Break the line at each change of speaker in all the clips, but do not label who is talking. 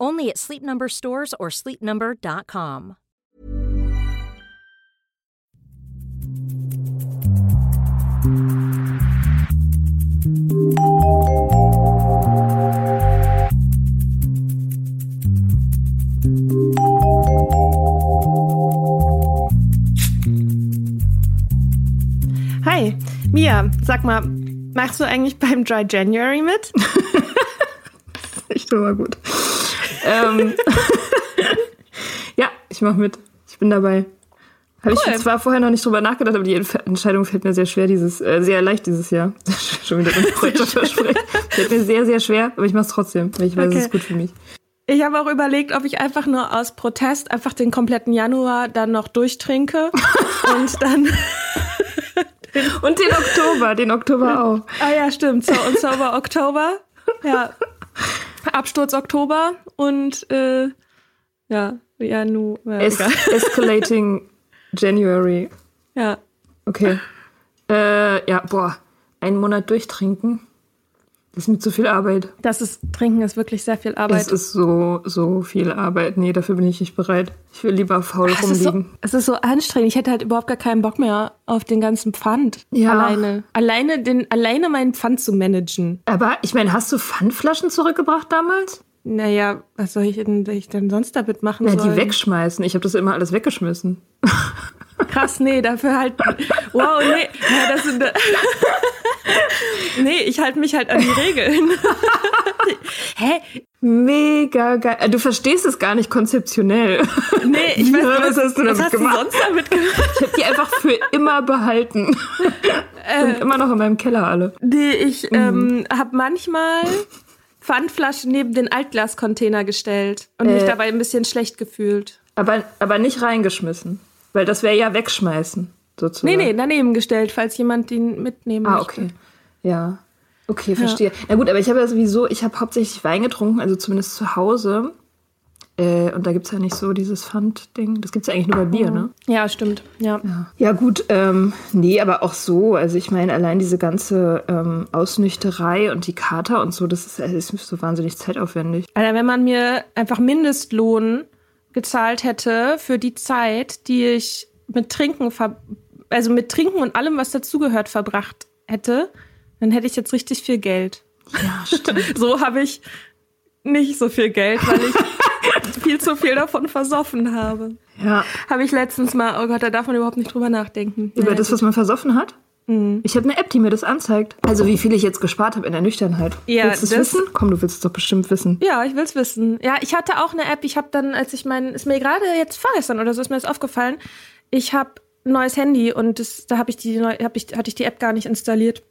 Only at Sleep Number stores or sleepnumber.com.
Hi, Mia, sag mal, machst du eigentlich beim Dry January mit?
Echt immer gut. Ähm, ja, ich mache mit. Ich bin dabei. Habe
Cool.
ich zwar vorher noch nicht drüber nachgedacht, aber die Entscheidung fällt mir sehr schwer dieses, äh, sehr leicht dieses Jahr. Schon wieder ein versprechen. Fällt mir sehr, sehr schwer, aber ich mache es trotzdem, weil ich weiß, es
Okay.
ist gut für mich.
Ich habe auch überlegt, ob ich einfach nur aus Protest einfach den kompletten Januar dann noch durchtrinke und dann.
Und den Oktober, den Oktober auch.
Ah ja, stimmt. So und Sober Oktober. Ja. Absturz Oktober und äh, ja, Janu. Ja,
Es escalating January.
ja.
Okay. Äh, ja, boah. Einen Monat durchtrinken. Das ist mir zu viel Arbeit.
Das ist, Trinken ist wirklich sehr viel Arbeit.
Es ist so, so viel Arbeit. Nee, dafür bin ich nicht bereit. Ich will lieber faul
es, ist so,
rumliegen.
es ist so anstrengend. Ich hätte halt überhaupt gar keinen Bock mehr auf den ganzen Pfand.
Ja.
Alleine. Alleine, den, alleine meinen Pfand zu managen.
Aber ich meine, hast du Pfandflaschen zurückgebracht damals?
Naja, was soll ich denn, ich denn sonst damit machen
Na,
sollen?
die wegschmeißen. Ich habe das immer alles weggeschmissen.
Krass, nee, dafür halt. Wow, nee. Ja, das sind, nee, ich halte mich halt an die Regeln. Hä?
Mega geil. Äh, Du verstehst es gar nicht konzeptionell.
Nee, ich weiß
Ja,
nicht,
was hast du damit
was hast
gemacht?
du sonst damit gemacht?
Ich habe die einfach für immer behalten. Sind immer noch in meinem Keller alle.
Nee, ich ähm, habe manchmal Pfandflaschen neben den Altglascontainer gestellt und mich
Äh.
dabei ein bisschen schlecht gefühlt.
Aber, aber nicht reingeschmissen. Weil das wäre ja wegschmeißen, sozusagen.
Nee, nee, daneben gestellt, falls jemand den mitnehmen
Ah,
möchte.
okay. Ja. Okay, verstehe. Na gut, aber ich habe ja sowieso, ich habe hauptsächlich Wein getrunken, also zumindest zu Hause. Äh, und da gibt es ja nicht so dieses Pfand-Ding. Das gibt es ja eigentlich nur bei Bier, ne?
Ja, stimmt. Ja.
Ja, gut, ähm, nee, aber auch so. Also ich meine, allein diese ganze ähm, Ausnüchterei und die Kater und so, das ist, das ist so wahnsinnig zeitaufwendig.
Alter, wenn man mir einfach Mindestlohn gezahlt hätte für die Zeit, die ich mit Trinken, ver also mit Trinken und allem, was dazugehört, verbracht hätte, dann hätte ich jetzt richtig viel Geld.
Ja, stimmt.
So habe ich nicht so viel Geld, weil ich viel zu viel davon versoffen habe.
Ja.
Habe ich letztens mal, oh Gott, da darf man überhaupt nicht drüber nachdenken.
Über
Ja,
das, was man versoffen hat? Ich habe eine App, die mir das anzeigt. Also wie viel ich jetzt gespart habe in der Nüchternheit.
Ja,
willst du es wissen? Komm, du willst es doch bestimmt wissen.
Ja, ich will's wissen. Ja, ich hatte auch eine App. Ich habe dann, als ich mein, ist mir gerade jetzt vorgestern oder so, ist mir das aufgefallen. Ich habe ein neues Handy und das, da habe ich die, hab ich, hatte ich die App gar nicht installiert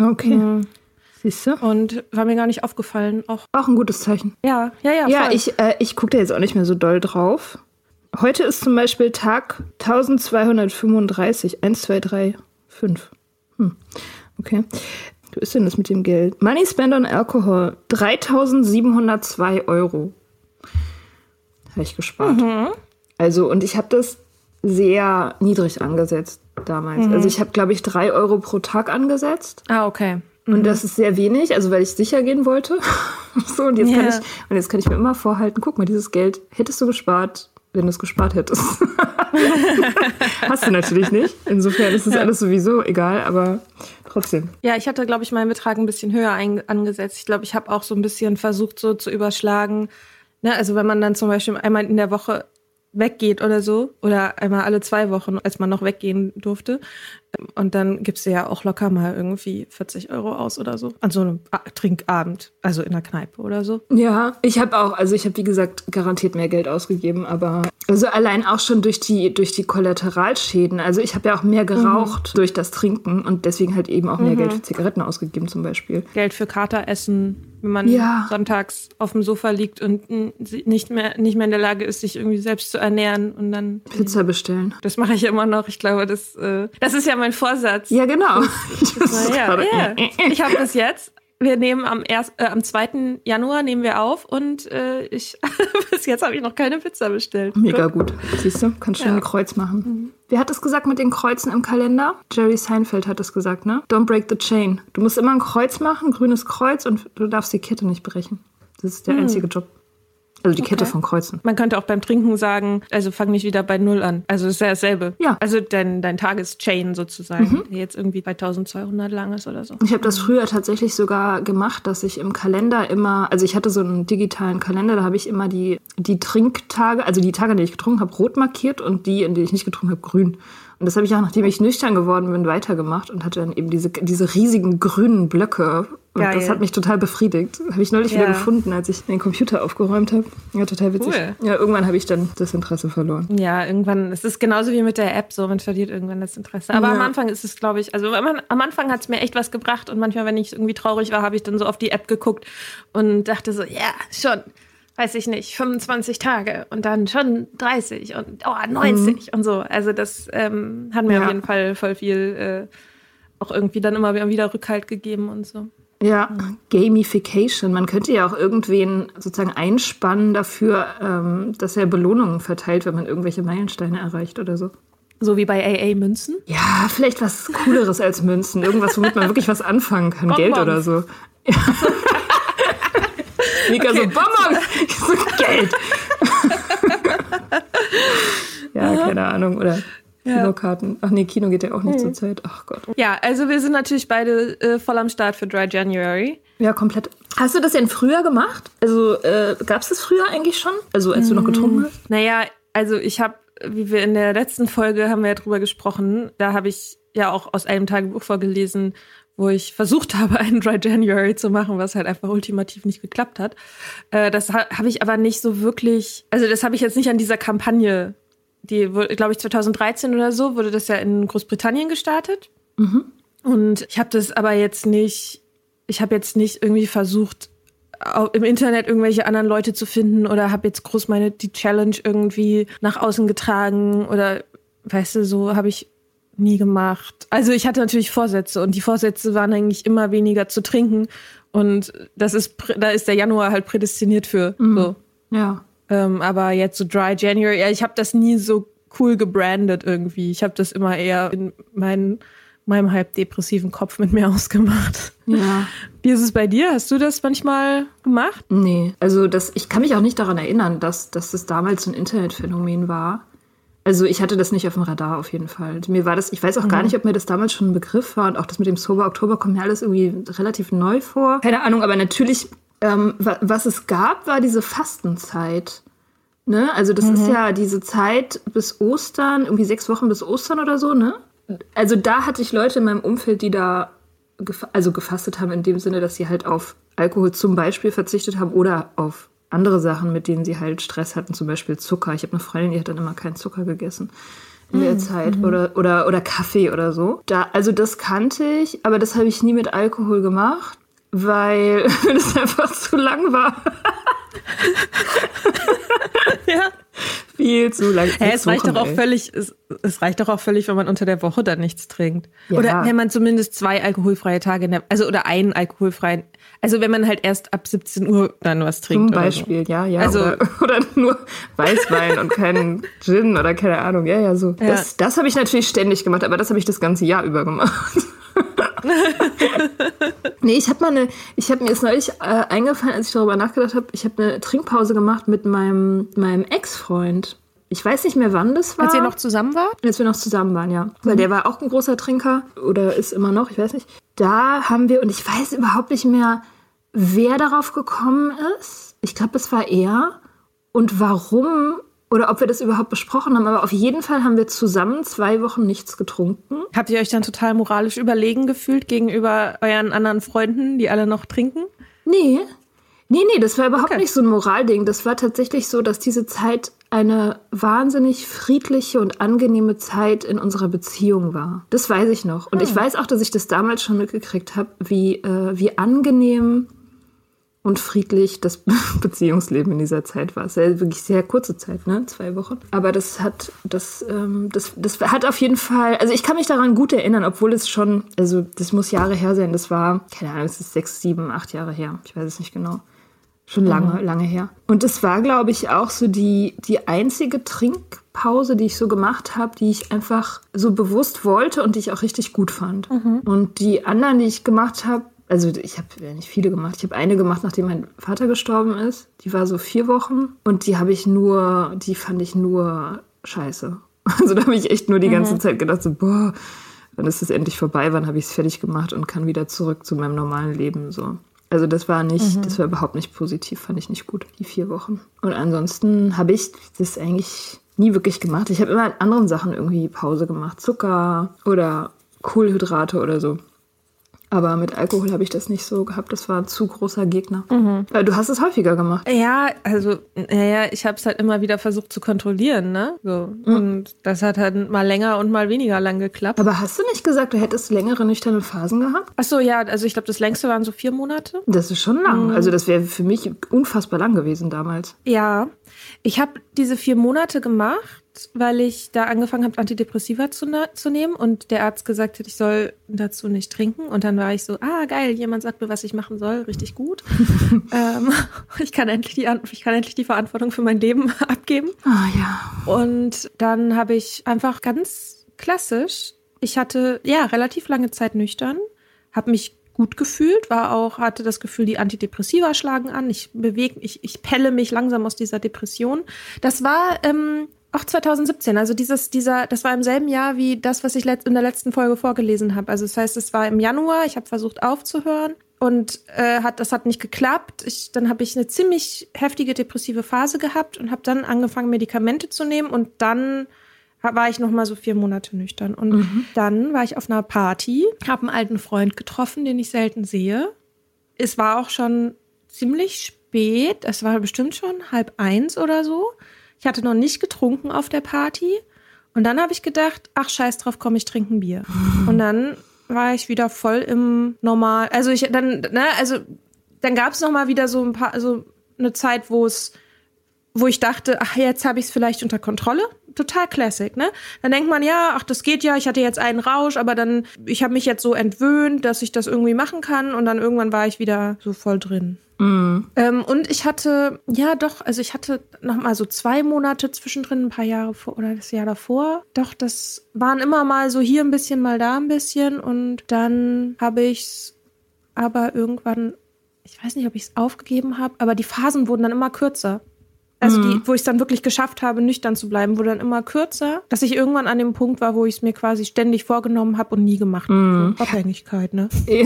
Okay. Siehst du?
und war mir gar nicht aufgefallen. Auch
Auch ein gutes Zeichen.
ja, ja, ja.
Ja,
voll.
ich, äh, ich gucke da jetzt auch nicht mehr so doll drauf. Heute ist zum Beispiel Tag 1235. 1, 2, 3, 5. Hm. Okay. Wo ist denn das mit dem Geld? Money spent on alcohol. 3702 Euro. Habe ich gespart. Also, und ich habe das sehr niedrig angesetzt damals. Also, ich habe, glaube ich, 3 Euro pro Tag angesetzt.
Ah, okay.
Und das ist sehr wenig, also weil ich sicher gehen wollte. so, und jetzt, kann
Ja.
ich, und jetzt kann ich mir immer vorhalten, guck mal, dieses Geld hättest du gespart, wenn du es gespart hättest. Hast du natürlich nicht. Insofern ist es alles sowieso egal, aber trotzdem.
Ja, ich hatte, glaube ich, meinen Betrag ein bisschen höher angesetzt. Ich glaube, ich habe auch so ein bisschen versucht, so zu überschlagen. Ne, also wenn man dann zum Beispiel einmal in der Woche weggeht oder so, oder einmal alle zwei Wochen, als man noch weggehen durfte. Und dann gibst du ja auch locker mal irgendwie 40 Euro aus oder so. An so einem Trinkabend, also in der Kneipe oder so.
Ja, ich habe auch, also ich habe wie gesagt garantiert mehr Geld ausgegeben, aber also allein auch schon durch die durch die Kollateralschäden. Also ich habe ja auch mehr geraucht durch das Trinken und deswegen halt eben auch mehr Geld für Zigaretten ausgegeben zum Beispiel.
Geld für Kateressen, wenn man
Ja.
sonntags auf dem Sofa liegt und nicht mehr, nicht mehr in der Lage ist, sich irgendwie selbst zu ernähren und dann
Pizza bestellen.
Das mache ich immer noch. Ich glaube, das, äh, das ist ja mein Vorsatz.
Ja, genau. Das ist
Na ja, ja. Ich habe das jetzt. Wir nehmen am, erst, äh, am 2. Januar nehmen wir auf und äh, ich bis jetzt habe ich noch keine Pizza bestellt.
Mega gut. Siehst du, kannst schön ein Kreuz machen. Wer hat das gesagt mit den Kreuzen im Kalender? Jerry Seinfeld hat das gesagt, ne? Don't break the chain. Du musst immer ein Kreuz machen, ein grünes Kreuz und du darfst die Kette nicht brechen. Das ist der einzige Job. Also die Kette von Kreuzen.
Man könnte auch beim Trinken sagen, also fang nicht wieder bei Null an. Also es ist ja dasselbe.
Ja.
Also dein, dein Tageschain sozusagen, der jetzt irgendwie bei 1200 lang ist oder so.
Ich habe das früher tatsächlich sogar gemacht, dass ich im Kalender immer, also ich hatte so einen digitalen Kalender, da habe ich immer die, die Trinktage, also die Tage, in denen ich getrunken habe, rot markiert und die, in denen ich nicht getrunken habe, grün. Und das habe ich auch, nachdem ich nüchtern geworden bin, weitergemacht und hatte dann eben diese, diese riesigen grünen Blöcke. Und
Geil.
das hat mich total befriedigt. Habe ich neulich wieder
Ja.
gefunden, als ich den Computer aufgeräumt habe. Ja, total witzig.
Cool.
Ja, irgendwann habe ich dann das Interesse verloren.
Ja, irgendwann, es ist genauso wie mit der App, so man verliert irgendwann das Interesse. Aber
Ja.
am Anfang ist es, glaube ich, also am Anfang hat es mir echt was gebracht und manchmal, wenn ich irgendwie traurig war, habe ich dann so auf die App geguckt und dachte so, ja, schon, weiß ich nicht, 25 Tage und dann schon 30 und oh, 90 und so. Also das ähm, hat mir
Ja.
auf jeden Fall voll viel äh, auch irgendwie dann immer wieder Rückhalt gegeben und so.
Ja, Gamification. Man könnte ja auch irgendwen sozusagen einspannen dafür, ähm, dass er Belohnungen verteilt, wenn man irgendwelche Meilensteine erreicht oder so.
So wie bei AA Münzen.
Ja, vielleicht was Cooleres als Münzen. Irgendwas, womit man wirklich was anfangen kann. Geld
Bonbons.
oder so. Ja. Mika so, Bonbons! Ich so, Geld! ja, keine Ahnung. Oder Kinokarten. Ach nee, Kino geht ja auch nicht zur Zeit. Ach Gott.
Ja, also wir sind natürlich beide äh, voll am Start für Dry January.
Ja, komplett. Hast du das denn früher gemacht? Also, äh, gab es das früher eigentlich schon? Also, als du noch getrunken hast?
Naja, also ich habe, wie wir in der letzten Folge haben wir ja drüber gesprochen, da habe ich ja auch aus einem Tagebuch vorgelesen, wo ich versucht habe, einen Dry January zu machen, was halt einfach ultimativ nicht geklappt hat. Äh, das ha habe ich aber nicht so wirklich, also das habe ich jetzt nicht an dieser Kampagne, die, glaube ich, 2013 oder so, wurde das ja in Großbritannien gestartet. Und ich habe das aber jetzt nicht, ich habe jetzt nicht irgendwie versucht, im Internet irgendwelche anderen Leute zu finden oder habe jetzt groß meine die Challenge irgendwie nach außen getragen oder weißt du, so habe ich nie gemacht. Also ich hatte natürlich Vorsätze und die Vorsätze waren eigentlich immer weniger zu trinken und das ist da ist der Januar halt prädestiniert für so.
Ja.
Ähm, aber jetzt so Dry January, ja, ich habe das nie so cool gebrandet irgendwie. Ich habe das immer eher in meinen, meinem halb depressiven Kopf mit mir ausgemacht.
Ja.
Wie ist es bei dir? Hast du das manchmal gemacht?
Nee, also das, ich kann mich auch nicht daran erinnern, dass, dass das damals so ein Internetphänomen war. Also ich hatte das nicht auf dem Radar auf jeden Fall. Mir war das, ich weiß auch gar nicht, ob mir das damals schon ein Begriff war und auch das mit dem Sober Oktober kommt mir alles irgendwie relativ neu vor. Keine Ahnung, aber natürlich, ähm, wa- was es gab, war diese Fastenzeit. Ne? Also das mhm. ist ja diese Zeit bis Ostern, irgendwie sechs Wochen bis Ostern oder so, ne? Also da hatte ich Leute in meinem Umfeld, die da gef also gefastet haben, in dem Sinne, dass sie halt auf Alkohol zum Beispiel verzichtet haben oder auf andere Sachen, mit denen sie halt Stress hatten, zum Beispiel Zucker. Ich habe eine Freundin, die hat dann immer keinen Zucker gegessen in der mhm. Zeit mhm. oder, oder, oder Kaffee oder so. Da, also das kannte ich, aber das habe ich nie mit Alkohol gemacht, weil es einfach zu lang war.
ja.
Viel zu lang.
Ja, es reicht doch auch völlig, es, es, reicht doch auch völlig, wenn man unter der Woche dann nichts trinkt. Ja. Oder wenn man zumindest zwei alkoholfreie Tage in der, also oder einen alkoholfreien, also wenn man halt erst ab 17 Uhr dann was trinkt.
Zum Beispiel,
so.
ja, ja. Also, oder, oder nur Weißwein und keinen Gin oder keine Ahnung. Ja, ja, so. Ja. Das, das habe ich natürlich ständig gemacht, aber das habe ich das ganze Jahr über gemacht. nee, ich habe mal eine, ich habe mir jetzt neulich äh, eingefallen, als ich darüber nachgedacht habe, ich habe eine Trinkpause gemacht mit meinem, meinem Ex-Freund. Ich weiß nicht mehr, wann das war.
Als ihr noch zusammen wart?
Als wir noch zusammen waren, ja. Mhm. Weil der war auch ein großer Trinker oder ist immer noch, ich weiß nicht. Da haben wir, und ich weiß überhaupt nicht mehr, wer darauf gekommen ist. Ich glaube, es war er. Und warum oder ob wir das überhaupt besprochen haben, aber auf jeden Fall haben wir zusammen zwei Wochen nichts getrunken.
Habt ihr euch dann total moralisch überlegen gefühlt gegenüber euren anderen Freunden, die alle noch trinken?
Nee. Nee, nee, das war überhaupt okay. nicht so ein Moralding. Das war tatsächlich so, dass diese Zeit eine wahnsinnig friedliche und angenehme Zeit in unserer Beziehung war. Das weiß ich noch. Und hm. ich weiß auch, dass ich das damals schon mitgekriegt habe, wie, äh, wie angenehm und friedlich das Beziehungsleben in dieser Zeit war. Es war wirklich sehr kurze Zeit, ne? Zwei Wochen. Aber das hat, das, ähm, das, das hat auf jeden Fall, also ich kann mich daran gut erinnern, obwohl es schon, also das muss Jahre her sein. Das war, keine Ahnung, es ist sechs, sieben, acht Jahre her. Ich weiß es nicht genau. Schon lange, mhm. lange her. Und es war, glaube ich, auch so die, die einzige Trinkpause, die ich so gemacht habe, die ich einfach so bewusst wollte und die ich auch richtig gut fand. Mhm. Und die anderen, die ich gemacht habe, also ich habe ja nicht viele gemacht. Ich habe eine gemacht, nachdem mein Vater gestorben ist. Die war so vier Wochen und die habe ich nur, die fand ich nur scheiße. Also da habe ich echt nur die ganze mhm. Zeit gedacht, so, boah, wann ist es endlich vorbei, wann habe ich es fertig gemacht und kann wieder zurück zu meinem normalen Leben. So. Also das war nicht, mhm. das war überhaupt nicht positiv, fand ich nicht gut, die vier Wochen. Und ansonsten habe ich das eigentlich nie wirklich gemacht. Ich habe immer in anderen Sachen irgendwie Pause gemacht. Zucker oder Kohlenhydrate oder so. Aber mit Alkohol habe ich das nicht so gehabt. Das war ein zu großer Gegner. Mhm. Du hast es häufiger gemacht.
Ja, also, naja, ich habe es halt immer wieder versucht zu kontrollieren, ne? So. Mhm. Und das hat halt mal länger und mal weniger lang geklappt.
Aber hast du nicht gesagt, du hättest längere nüchterne Phasen gehabt?
Ach so, ja, also ich glaube, das längste waren so vier Monate.
Das ist schon lang. Mhm. Also das wäre für mich unfassbar lang gewesen damals.
Ja, ich habe diese vier Monate gemacht weil ich da angefangen habe, Antidepressiva zu, ne zu nehmen und der Arzt gesagt hat, ich soll dazu nicht trinken. Und dann war ich so, ah, geil, jemand sagt mir, was ich machen soll, richtig gut. ähm, ich, kann endlich die, ich kann endlich die Verantwortung für mein Leben abgeben.
Ah, ja.
Und dann habe ich einfach ganz klassisch, ich hatte ja relativ lange Zeit nüchtern, habe mich gut gefühlt, war auch, hatte das Gefühl, die Antidepressiva schlagen an. Ich bewege, ich, ich pelle mich langsam aus dieser Depression. Das war ähm, auch 2017, also dieses, dieser, das war im selben Jahr wie das, was ich in der letzten Folge vorgelesen habe. Also das heißt, es war im Januar, ich habe versucht aufzuhören und äh, hat, das hat nicht geklappt. Ich, dann habe ich eine ziemlich heftige depressive Phase gehabt und habe dann angefangen, Medikamente zu nehmen und dann war ich noch mal so vier Monate nüchtern. Und mhm. dann war ich auf einer Party, habe einen alten Freund getroffen, den ich selten sehe. Es war auch schon ziemlich spät, es war bestimmt schon halb eins oder so. Ich hatte noch nicht getrunken auf der Party. Und dann habe ich gedacht, ach scheiß drauf, komm, ich trinke ein Bier. Und dann war ich wieder voll im Normal. Also ich dann, ne, also dann gab es noch mal wieder so ein paar, so eine Zeit, wo es, wo ich dachte, ach jetzt habe ich es vielleicht unter Kontrolle. Total Classic, ne? Dann denkt man, ja, ach das geht ja, ich hatte jetzt einen Rausch, aber dann, ich habe mich jetzt so entwöhnt, dass ich das irgendwie machen kann. Und dann irgendwann war ich wieder so voll drin. Mhm. Ähm, und ich hatte, ja doch, also ich hatte noch mal so zwei Monate zwischendrin, ein paar Jahre vor oder das Jahr davor. Doch, das waren immer mal so hier ein bisschen, mal da ein bisschen. Und dann habe ich es aber irgendwann, ich weiß nicht, ob ich es aufgegeben habe, aber die Phasen wurden dann immer kürzer. Also die, mhm. wo ich es dann wirklich geschafft habe, nüchtern zu bleiben, wurde dann immer kürzer, dass ich irgendwann an dem Punkt war, wo ich es mir quasi ständig vorgenommen habe und nie gemacht habe. Mhm. Abhängigkeit, ne?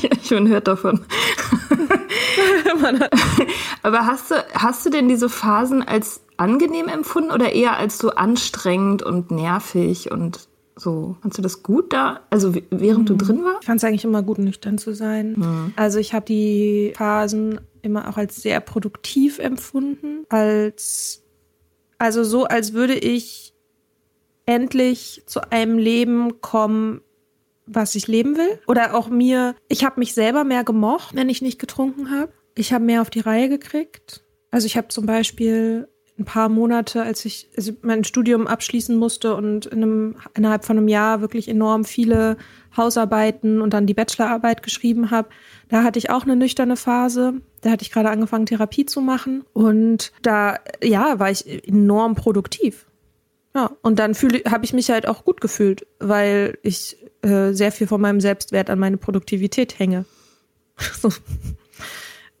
Ja, ich man hört davon. Aber hast du, hast du denn diese Phasen als angenehm empfunden oder eher als so anstrengend und nervig und so? Fandst du das gut da? Also während mhm. du drin warst?
Ich fand es eigentlich immer gut, nüchtern zu sein. Mhm. Also ich habe die Phasen immer auch als sehr produktiv empfunden, als also so, als würde ich endlich zu einem Leben kommen, was ich leben will. Oder auch mir, ich habe mich selber mehr gemocht, wenn ich nicht getrunken habe. Ich habe mehr auf die Reihe gekriegt. Also ich habe zum Beispiel ein paar Monate, als ich also mein Studium abschließen musste und in einem, innerhalb von einem Jahr wirklich enorm viele Hausarbeiten und dann die Bachelorarbeit geschrieben habe, da hatte ich auch eine nüchterne Phase. Da hatte ich gerade angefangen, Therapie zu machen. Und da, ja, war ich enorm produktiv. Ja, und dann habe ich mich halt auch gut gefühlt, weil ich äh, sehr viel von meinem Selbstwert an meine Produktivität hänge.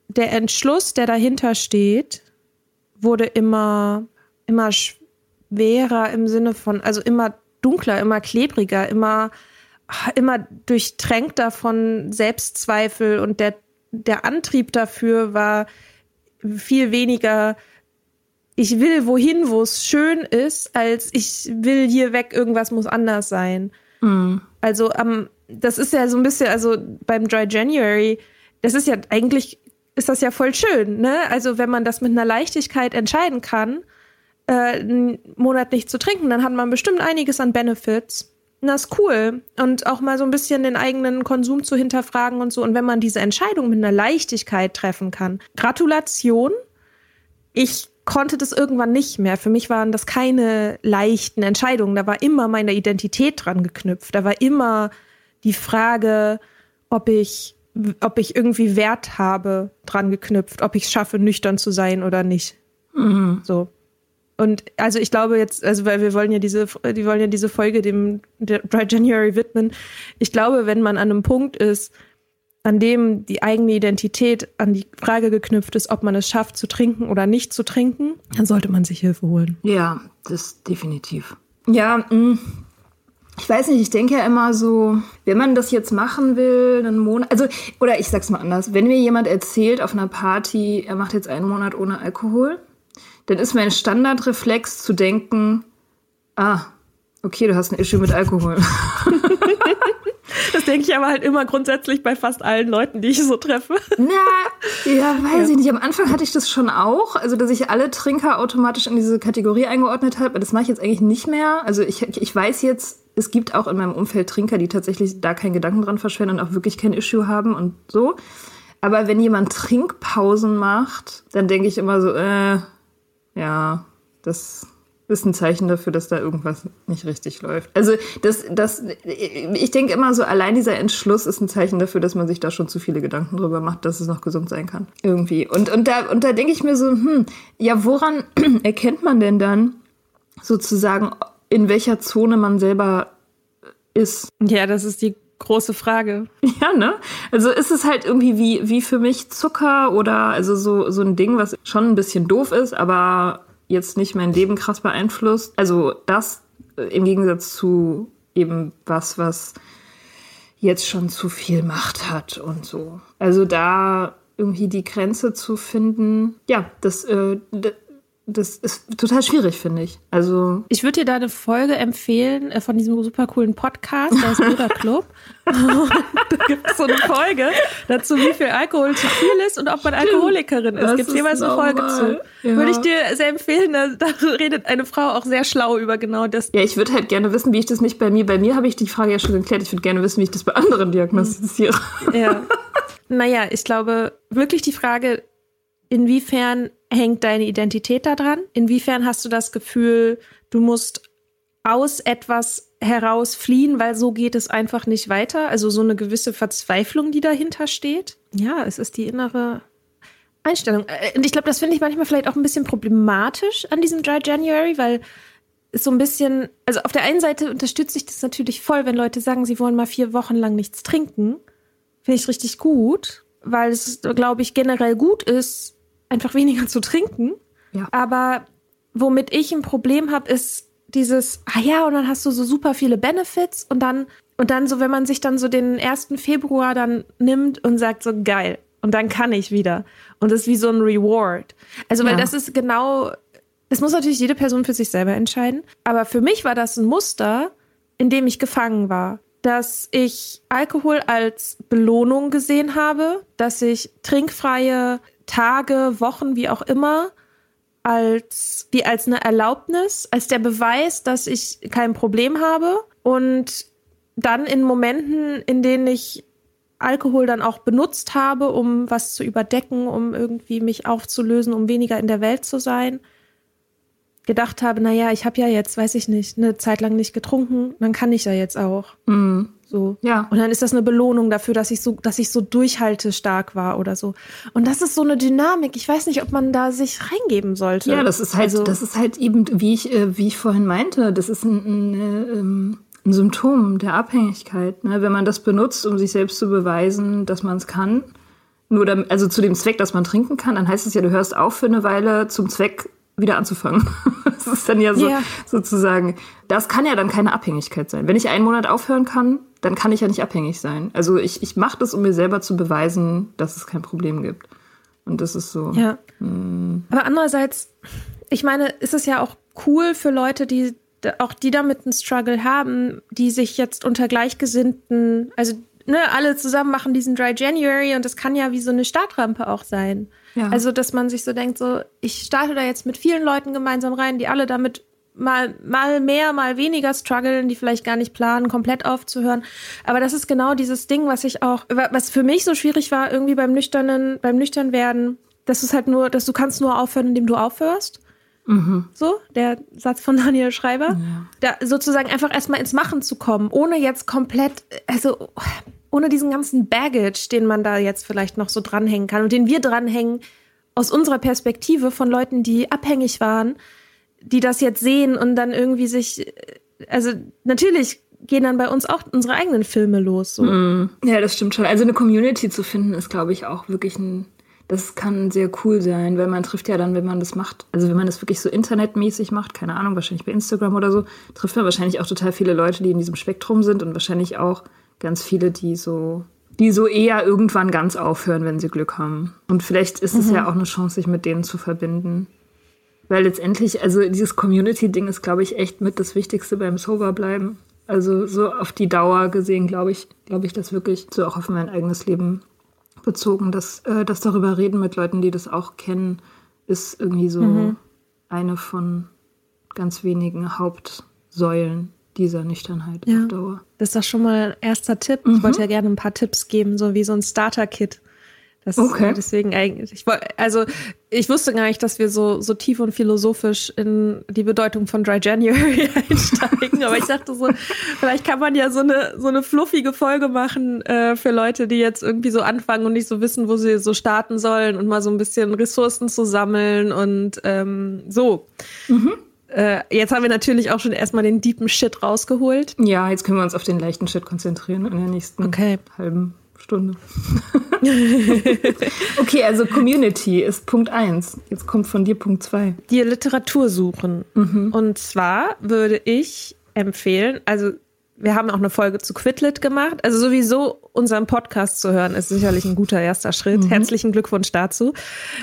Der Entschluss, der dahinter steht, wurde immer, immer schwerer im Sinne von, also immer dunkler, immer klebriger, immer, immer durchtränkter von Selbstzweifel und der, der Antrieb dafür war viel weniger, ich will wohin, wo es schön ist, als ich will hier weg, irgendwas muss anders sein. Mhm. Also, ähm, das ist ja so ein bisschen, also beim Dry January, das ist ja eigentlich ist das ja voll schön, ne? Also wenn man das mit einer Leichtigkeit entscheiden kann, äh, einen Monat nicht zu trinken, dann hat man bestimmt einiges an Benefits. Und das ist cool. Und auch mal so ein bisschen den eigenen Konsum zu hinterfragen und so. Und wenn man diese Entscheidung mit einer Leichtigkeit treffen kann. Gratulation. Ich konnte das irgendwann nicht mehr. Für mich waren das keine leichten Entscheidungen. Da war immer meine Identität dran geknüpft. Da war immer die Frage, ob ich ob ich irgendwie Wert habe dran geknüpft, ob ich es schaffe, nüchtern zu sein oder nicht. Mhm. So. Und also ich glaube jetzt, also weil wir wollen ja diese, die wollen ja diese Folge dem Dry January widmen. Ich glaube, wenn man an einem Punkt ist, an dem die eigene Identität an die Frage geknüpft ist, ob man es schafft zu trinken oder nicht zu trinken, dann sollte man sich Hilfe holen.
Ja, das definitiv. Ja, mh. Ich weiß nicht, ich denke ja immer so, wenn man das jetzt machen will, einen Monat, also, oder ich sag's mal anders, wenn mir jemand erzählt auf einer Party, er macht jetzt einen Monat ohne Alkohol, dann ist mein Standardreflex zu denken, ah, okay, du hast ein Issue mit Alkohol.
Das denke ich aber halt immer grundsätzlich bei fast allen Leuten, die ich so treffe.
Na, ja, weiß ja. ich nicht. Am Anfang hatte ich das schon auch, also dass ich alle Trinker automatisch in diese Kategorie eingeordnet habe. Das mache ich jetzt eigentlich nicht mehr. Also ich, ich weiß jetzt, es gibt auch in meinem Umfeld Trinker, die tatsächlich da keinen Gedanken dran verschwenden und auch wirklich kein Issue haben und so. Aber wenn jemand Trinkpausen macht, dann denke ich immer so, äh, ja, das ist ein Zeichen dafür, dass da irgendwas nicht richtig läuft. Also das, das, ich denke immer so, allein dieser Entschluss ist ein Zeichen dafür, dass man sich da schon zu viele Gedanken drüber macht, dass es noch gesund sein kann. Irgendwie. Und, und da, und da denke ich mir so, hm, ja, woran erkennt man denn dann sozusagen, in welcher Zone man selber ist?
Ja, das ist die große Frage.
Ja, ne? Also ist es halt irgendwie wie, wie für mich Zucker oder also so, so ein Ding, was schon ein bisschen doof ist, aber jetzt nicht mein Leben krass beeinflusst. Also das äh, im Gegensatz zu eben was, was jetzt schon zu viel Macht hat und so. Also da irgendwie die Grenze zu finden, ja, das, äh, das ist total schwierig, finde ich. Also
ich würde dir da eine Folge empfehlen äh, von diesem super coolen Podcast, der ist Bruder Club. da gibt es so eine Folge dazu, wie viel Alkohol zu viel ist und ob man Alkoholikerin ist. Es gibt jeweils eine Folge zu. Ja. Würde ich dir sehr empfehlen, da, da, redet eine Frau auch sehr schlau über genau das.
Ja, ich würde halt gerne wissen, wie ich das nicht bei mir, bei mir habe ich die Frage ja schon geklärt, ich würde gerne wissen, wie ich das bei anderen diagnostiziere.
Ja. Naja, ich glaube, wirklich die Frage, inwiefern hängt deine Identität daran? Inwiefern hast du das Gefühl, du musst aus etwas heraus fliehen, weil so geht es einfach nicht weiter? Also so eine gewisse Verzweiflung, die dahinter steht? Ja, es ist die innere Einstellung. Äh, und ich glaube, das finde ich manchmal vielleicht auch ein bisschen problematisch an diesem Dry January, weil es so ein bisschen, also auf der einen Seite unterstütze ich das natürlich voll, wenn Leute sagen, sie wollen mal vier Wochen lang nichts trinken. Finde ich richtig gut, weil es, glaube ich, generell gut ist, einfach weniger zu trinken. Ja. Aber womit ich ein Problem habe, ist dieses, ah ja, und dann hast du so super viele Benefits und dann, und dann so, wenn man sich dann so den 1. Februar dann nimmt und sagt so, geil, Und dann kann ich wieder. Und das ist wie so ein Reward. Also, weil
Ja.
das ist genau, das muss natürlich jede Person für sich selber entscheiden. Aber für mich war das ein Muster, in dem ich gefangen war. Dass ich Alkohol als Belohnung gesehen habe, dass ich trinkfreie Tage, Wochen, wie auch immer, als, wie als eine Erlaubnis, als der Beweis, dass ich kein Problem habe. Und dann in Momenten, in denen ich Alkohol dann auch benutzt habe, um was zu überdecken, um irgendwie mich aufzulösen, um weniger in der Welt zu sein, gedacht habe, naja, ich habe ja jetzt, weiß ich nicht, eine Zeit lang nicht getrunken, dann kann ich ja jetzt auch.
Mhm.
So.
Ja.
Und dann ist das eine Belohnung dafür, dass ich so, dass ich so durchhaltestark war oder so. Und das ist so eine Dynamik. Ich weiß nicht, ob man da sich reingeben sollte.
Ja, das ist halt,
Also-
das ist halt eben, wie ich, äh, wie ich vorhin meinte, das ist ein, ein, äh, ähm, ein Symptom der Abhängigkeit. Ne? Wenn man das benutzt, um sich selbst zu beweisen, dass man es kann, nur dam- also zu dem Zweck, dass man trinken kann, dann heißt es ja, du hörst auf für eine Weile zum Zweck wieder anzufangen. das ist dann ja so
Ja.
sozusagen, das kann ja dann keine Abhängigkeit sein. Wenn ich einen Monat aufhören kann, dann kann ich ja nicht abhängig sein. Also ich, ich mache das, um mir selber zu beweisen, dass es kein Problem gibt. Und das ist so.
Ja. Aber andererseits, ich meine, ist es ja auch cool für Leute, die auch die damit einen Struggle haben, die sich jetzt unter Gleichgesinnten, also ne, alle zusammen machen diesen Dry January und das kann ja wie so eine Startrampe auch sein.
Ja.
Also, dass man sich so denkt, so, ich starte da jetzt mit vielen Leuten gemeinsam rein, die alle damit mal, mal mehr, mal weniger strugglen, die vielleicht gar nicht planen, komplett aufzuhören. Aber das ist genau dieses Ding, was ich auch, wa- was für mich so schwierig war, irgendwie beim nüchternen, beim nüchtern werden, dass es halt nur, dass du kannst nur aufhören, indem du aufhörst. So, der Satz von Daniel Schreiber. Da sozusagen einfach erstmal ins Machen zu kommen, ohne jetzt komplett, also ohne diesen ganzen Baggage, den man da jetzt vielleicht noch so dranhängen kann und den wir dranhängen aus unserer Perspektive von Leuten, die abhängig waren, die das jetzt sehen und dann irgendwie sich, also natürlich gehen dann bei uns auch unsere eigenen Filme los. So.
Ja, das stimmt schon. Also eine Community zu finden, ist, glaube ich, auch wirklich ein. Das kann sehr cool sein, weil man trifft ja dann, wenn man das macht, also wenn man das wirklich so internetmäßig macht, keine Ahnung, wahrscheinlich bei Instagram oder so, trifft man wahrscheinlich auch total viele Leute, die in diesem Spektrum sind und wahrscheinlich auch ganz viele, die so, die so eher irgendwann ganz aufhören, wenn sie Glück haben. Und vielleicht ist es ja auch eine Chance, sich mit denen zu verbinden. Weil letztendlich, also dieses Community-Ding ist, glaube ich, echt mit das Wichtigste beim Sober-Bleiben. Also so auf die Dauer gesehen, glaube ich, glaube ich das wirklich, so auch auf mein eigenes Leben bezogen, dass äh, das darüber reden mit Leuten, die das auch kennen, ist irgendwie so eine von ganz wenigen Hauptsäulen dieser Nüchternheit
Ja.
auf Dauer.
Das ist doch schon mal ein erster Tipp.
Mhm.
Ich wollte ja gerne ein paar Tipps geben, so wie so ein Starter-Kit. Das
Okay.
äh, deswegen eigentlich. Ich woll, also ich wusste gar nicht, dass wir so, so tief und philosophisch in die Bedeutung von Dry January einsteigen. Aber ich dachte so, vielleicht kann man ja so eine so eine fluffige Folge machen äh, für Leute, die jetzt irgendwie so anfangen und nicht so wissen, wo sie so starten sollen und mal so ein bisschen Ressourcen zu sammeln und ähm, so. Äh, jetzt haben wir natürlich auch schon erstmal den deepen Shit rausgeholt.
Ja, jetzt können wir uns auf den leichten Shit konzentrieren in der nächsten
Okay.
halben Stunde. okay, also Community ist Punkt eins. Jetzt kommt von dir Punkt zwei.
dir Literatur suchen. Und zwar würde ich empfehlen, also wir haben auch eine Folge zu Quidlit gemacht. Also sowieso unseren Podcast zu hören, ist sicherlich ein guter erster Schritt. Herzlichen Glückwunsch dazu.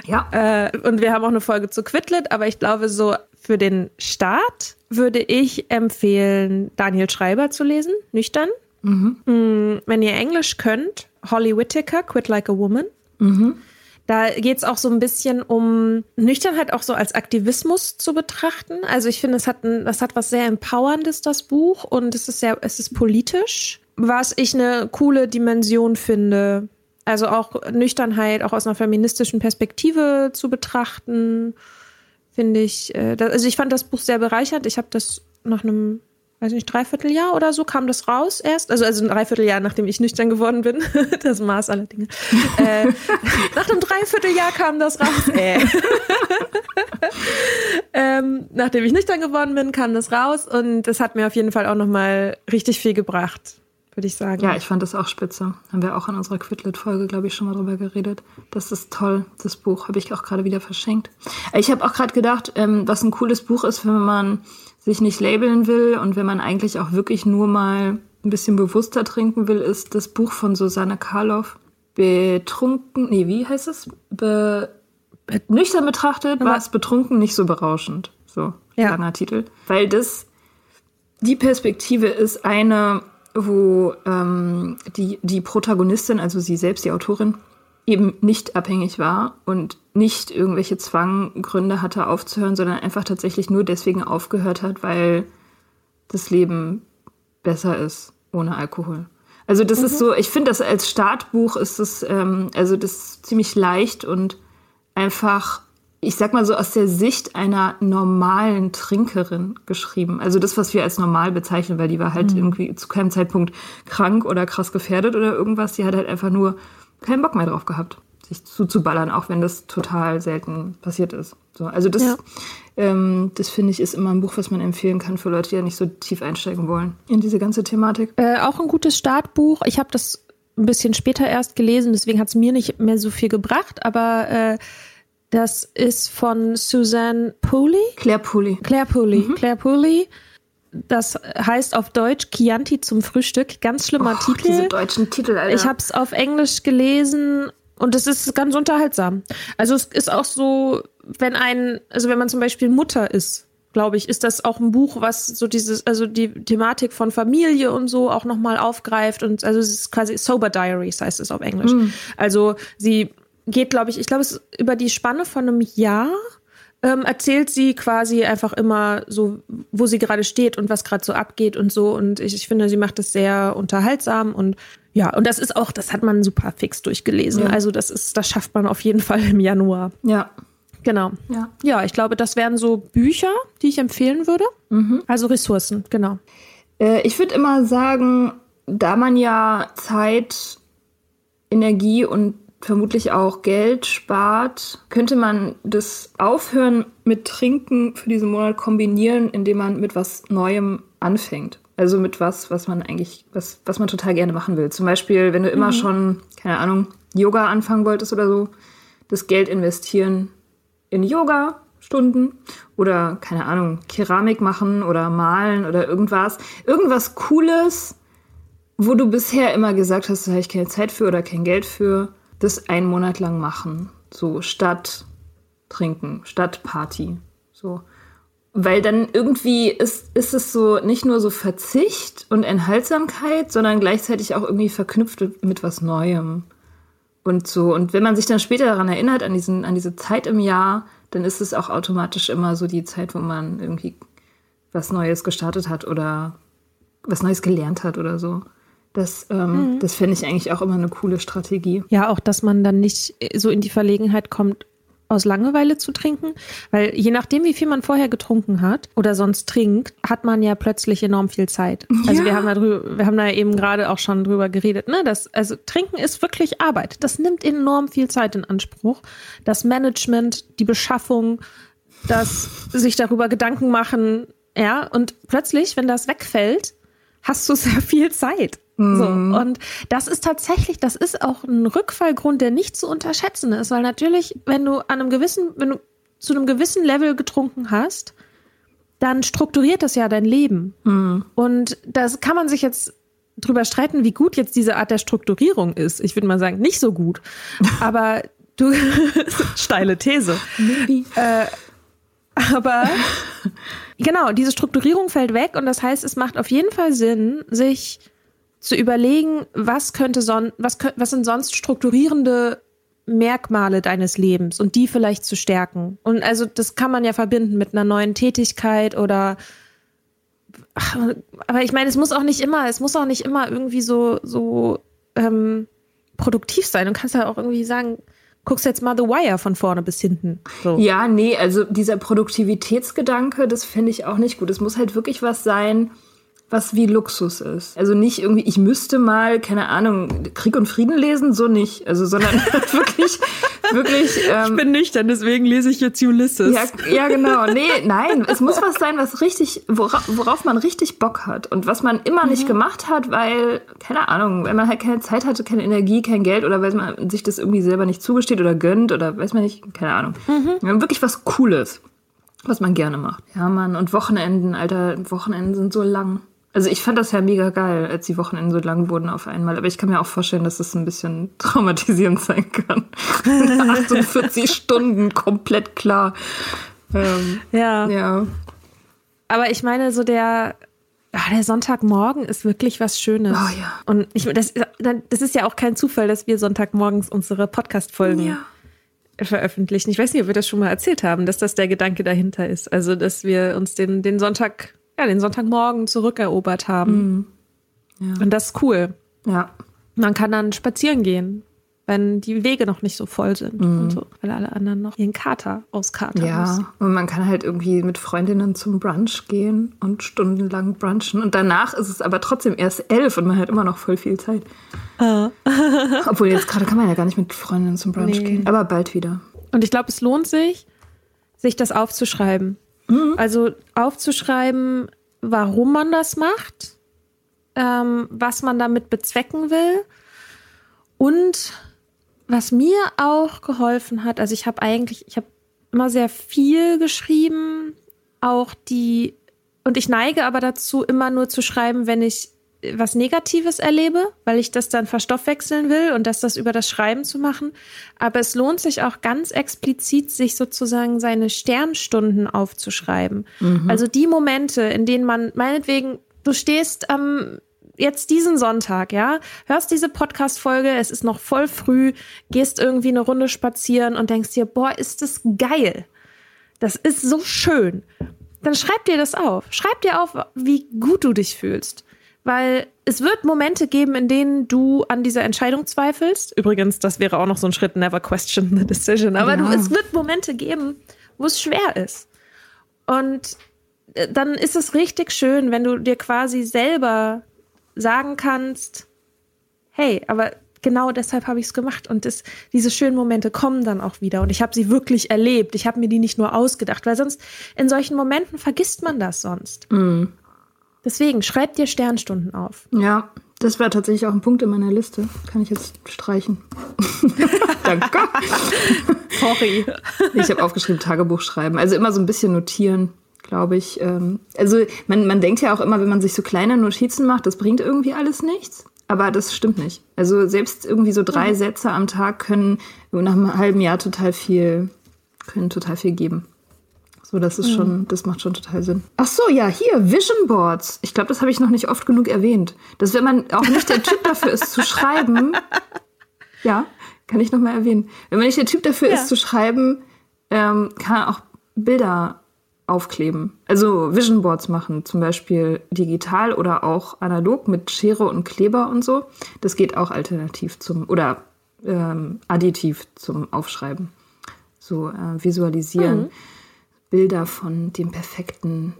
Ja.
Äh, und wir haben auch eine Folge zu Quidlit, aber ich glaube, so für den Start würde ich empfehlen, Daniel Schreiber zu lesen, nüchtern. Mm, Wenn ihr Englisch könnt, Holly Whittaker, Quit Like a Woman. Da geht's auch so ein bisschen um Nüchternheit auch so als Aktivismus zu betrachten. Also ich finde, es hat, ein, das hat was sehr Empowerndes, das Buch, und es ist sehr, es ist politisch, was ich eine coole Dimension finde. Also auch Nüchternheit auch aus einer feministischen Perspektive zu betrachten, finde ich. Äh, also ich fand das Buch sehr bereichernd. Ich habe das nach einem weiß nicht, Dreivierteljahr oder so kam das raus erst. Also, also ein Dreivierteljahr, nachdem ich nüchtern geworden bin. Das Maß aller Dinge. äh, nach einem Dreivierteljahr kam das raus. Äh. ähm, nachdem ich nüchtern geworden bin, kam das raus und das hat mir auf jeden Fall auch nochmal richtig viel gebracht, würde ich sagen.
Ja, ich fand das auch spitze. Haben wir auch in unserer Quidlit-Folge, glaube ich, schon mal drüber geredet. Das ist toll, das Buch. Habe ich auch gerade wieder verschenkt. Ich habe auch gerade gedacht, ähm, was ein cooles Buch ist, wenn man sich nicht labeln will und wenn man eigentlich auch wirklich nur mal ein bisschen bewusster trinken will, ist das Buch von Susanne Karloff. betrunken, nee, wie heißt es? Be, nüchtern betrachtet war es betrunken nicht so berauschend. So,
Ja.
langer Titel. Weil das, die Perspektive ist eine, wo ähm, die, die Protagonistin, also sie selbst, die Autorin, eben nicht abhängig war und nicht irgendwelche Zwanggründe hatte aufzuhören, sondern einfach tatsächlich nur deswegen aufgehört hat, weil das Leben besser ist ohne Alkohol. Also das ist so, ich finde das als Startbuch ist es, ähm, also das ist ziemlich leicht und einfach, ich sag mal so aus der Sicht einer normalen Trinkerin geschrieben. Also das, was wir als normal bezeichnen, weil die war halt irgendwie zu keinem Zeitpunkt krank oder krass gefährdet oder irgendwas. Die hat halt einfach nur keinen Bock mehr drauf gehabt, sich zuzuballern, auch wenn das total selten passiert ist. So, also das,
Ja.
ähm, das finde ich ist immer ein Buch, was man empfehlen kann für Leute, die ja nicht so tief einsteigen wollen in diese ganze Thematik.
Äh, auch ein gutes Startbuch. Ich habe das ein bisschen später erst gelesen, deswegen hat es mir nicht mehr so viel gebracht, aber äh, das ist von Suzanne Pooley.
Claire Pully.
Claire Pooley. Claire Pooley. Das heißt auf Deutsch Chianti zum Frühstück. Ganz schlimmer
Oh,
Titel.
diese deutschen Titel, Alter.
Ich habe es auf Englisch gelesen und es ist ganz unterhaltsam. Also es ist auch so, wenn ein, also wenn man zum Beispiel Mutter ist, glaube ich, ist das auch ein Buch, was so dieses, also die Thematik von Familie und so auch nochmal aufgreift und also es ist quasi Sober Diaries heißt es auf Englisch. Also sie geht, glaube ich, ich glaube es ist über die Spanne von einem Jahr ähm, erzählt sie quasi einfach immer so, wo sie gerade steht und was gerade so abgeht und so. Und ich, ich finde, sie macht das sehr unterhaltsam und ja, und das ist auch, das hat man super fix durchgelesen.
Ja.
Also das ist, das schafft man auf jeden Fall im Januar.
ja,
Genau.
ja.
Ja, ich glaube, das wären so Bücher, die ich empfehlen würde. Also Ressourcen, genau.
Äh, ich würde immer sagen, da man ja Zeit, Energie und vermutlich auch Geld spart, könnte man das Aufhören mit Trinken für diesen Monat kombinieren, indem man mit was Neuem anfängt. Also mit was, was man eigentlich, was, was man total gerne machen will. Zum Beispiel, wenn du immer schon, keine Ahnung, Yoga anfangen wolltest oder so, das Geld investieren in Yoga-Stunden oder, keine Ahnung, Keramik machen oder malen oder irgendwas. Irgendwas Cooles, wo du bisher immer gesagt hast, da habe ich keine Zeit für oder kein Geld für, das einen Monat lang machen. So statt trinken, statt Party. So. Weil dann irgendwie ist, ist es so nicht nur so Verzicht und Enthaltsamkeit, sondern gleichzeitig auch irgendwie verknüpft mit was Neuem. Und so. Und wenn man sich dann später daran erinnert, an, diesen, an diese Zeit im Jahr, dann ist es auch automatisch immer so die Zeit, wo man irgendwie was Neues gestartet hat oder was Neues gelernt hat oder so. Das, ähm, das finde ich eigentlich auch immer eine coole Strategie.
Ja, auch, dass man dann nicht so in die Verlegenheit kommt, aus Langeweile zu trinken, weil je nachdem, wie viel man vorher getrunken hat oder sonst trinkt, hat man ja plötzlich enorm viel Zeit. Also
Ja.
wir haben da drüber, wir haben da eben gerade auch schon drüber geredet, ne? Das, also trinken ist wirklich Arbeit. Das nimmt enorm viel Zeit in Anspruch. Das Management, die Beschaffung, das sich darüber Gedanken machen, ja, und plötzlich, wenn das wegfällt, hast du sehr viel Zeit. So. Und das ist tatsächlich, das ist auch ein Rückfallgrund, der nicht zu unterschätzen ist, weil natürlich, wenn du an einem gewissen, wenn du zu einem gewissen Level getrunken hast, dann strukturiert das ja dein Leben. Und das kann man sich jetzt drüber streiten, wie gut jetzt diese Art der Strukturierung ist. Ich würde mal sagen, nicht so gut. Aber du, steile These. Äh, aber genau, diese Strukturierung fällt weg und das heißt, es macht auf jeden Fall Sinn, sich zu überlegen, was könnte son was, was sind sonst strukturierende Merkmale deines Lebens und die vielleicht zu stärken. Und also das kann man ja verbinden mit einer neuen Tätigkeit oder aber ich meine, es muss auch nicht immer, es muss auch nicht immer irgendwie so, so ähm, produktiv sein. Du kannst ja auch irgendwie sagen, guckst jetzt mal The Wire von vorne bis hinten. So.
Ja, nee, also dieser Produktivitätsgedanke, das finde ich auch nicht gut. Es muss halt wirklich was sein, was wie Luxus ist. Also nicht irgendwie, ich müsste mal, keine Ahnung, Krieg und Frieden lesen, so nicht. Also, sondern wirklich, wirklich. Ähm,
bin nüchtern, deswegen lese ich jetzt Ulysses.
ja, ja, genau. Nee, nein, es muss was sein, was richtig, worauf, worauf man richtig Bock hat und was man immer nicht gemacht hat, weil, keine Ahnung, weil man halt keine Zeit hatte, keine Energie, kein Geld oder weil man sich das irgendwie selber nicht zugesteht oder gönnt oder weiß man nicht, keine Ahnung. Ja, wirklich was Cooles, was man gerne macht. Ja, Mann, und Wochenenden, Alter, Wochenenden sind so lang. Also ich fand das ja mega geil, als die Wochenenden so lang wurden auf einmal. Aber ich kann mir auch vorstellen, dass das ein bisschen traumatisierend sein kann. 48 Stunden komplett klar.
Ähm, ja. Ja. Aber ich meine, so der, ja, der Sonntagmorgen ist wirklich was Schönes.
Oh ja.
Und ich, das, das ist ja auch kein Zufall, dass wir Sonntagmorgens unsere Podcast-Folgen ja. veröffentlichen. Ich weiß nicht, ob wir das schon mal erzählt haben, dass das der Gedanke dahinter ist. Also, dass wir uns den, den Sonntag ja, den Sonntagmorgen zurückerobert haben. Mhm. Ja. Und das ist cool.
Ja.
Man kann dann spazieren gehen, wenn die Wege noch nicht so voll sind mhm. und so, weil alle anderen noch ihren Kater auskatern
Ja, müssen. und man kann halt irgendwie mit Freundinnen zum Brunch gehen und stundenlang brunchen. Und danach ist es aber trotzdem erst elf und man hat immer noch voll viel Zeit. Ah. Obwohl jetzt gerade kann man ja gar nicht mit Freundinnen zum Brunch nee. gehen, aber bald wieder.
Und ich glaube, es lohnt sich, sich das aufzuschreiben. Mhm. Also aufzuschreiben, warum man das macht, ähm, was man damit bezwecken will und was mir auch geholfen hat, also ich habe eigentlich, ich habe immer sehr viel geschrieben, auch die, und ich neige aber dazu, immer nur zu schreiben, wenn ich was Negatives erlebe, weil ich das dann verstoffwechseln will und das das über das Schreiben zu machen. Aber es lohnt sich auch ganz explizit, sich sozusagen seine Sternstunden aufzuschreiben. Mhm. Also die Momente, in denen man meinetwegen, du stehst am ähm, jetzt diesen Sonntag, ja, hörst diese Podcast-Folge, es ist noch voll früh, gehst irgendwie eine Runde spazieren und denkst dir, boah, ist das geil. Das ist so schön. Dann schreib dir das auf. Schreib dir auf, wie gut du dich fühlst. Weil es wird Momente geben, in denen du an dieser Entscheidung zweifelst. Übrigens, das wäre auch noch so ein Schritt, never question the decision. Aber ja. du, es wird Momente geben, wo es schwer ist. Und äh, dann ist es richtig schön, wenn du dir quasi selber sagen kannst, hey, aber genau deshalb habe ich es gemacht. Und das, diese schönen Momente kommen dann auch wieder. Und ich habe sie wirklich erlebt. Ich habe mir die nicht nur ausgedacht, weil sonst in solchen Momenten vergisst man das sonst. Mm. Deswegen, schreib dir Sternstunden auf.
Ja, das war tatsächlich auch ein Punkt in meiner Liste. Kann ich jetzt streichen. Danke.
Sorry.
Ich habe aufgeschrieben, Tagebuch schreiben. Also immer so ein bisschen notieren, glaube ich. Ähm, also man, man denkt ja auch immer, wenn man sich so kleine Notizen macht, das bringt irgendwie alles nichts. Aber das stimmt nicht. Also selbst irgendwie so drei mhm. Sätze am Tag können nach einem halben Jahr total viel, können total viel geben. So, das ist mhm. schon, das macht schon total Sinn. Ach so, ja, hier, Vision Boards. Ich glaube, das habe ich noch nicht oft genug erwähnt. Dass wenn man auch nicht der Typ dafür ist zu schreiben, ja, kann ich noch mal erwähnen. Wenn man nicht der Typ dafür ja. ist zu schreiben, ähm, kann man auch Bilder aufkleben. Also Vision Boards machen, zum Beispiel digital oder auch analog mit Schere und Kleber und so. Das geht auch alternativ zum oder ähm, additiv zum Aufschreiben. So äh, visualisieren. Mhm. Bilder von dem perfekten,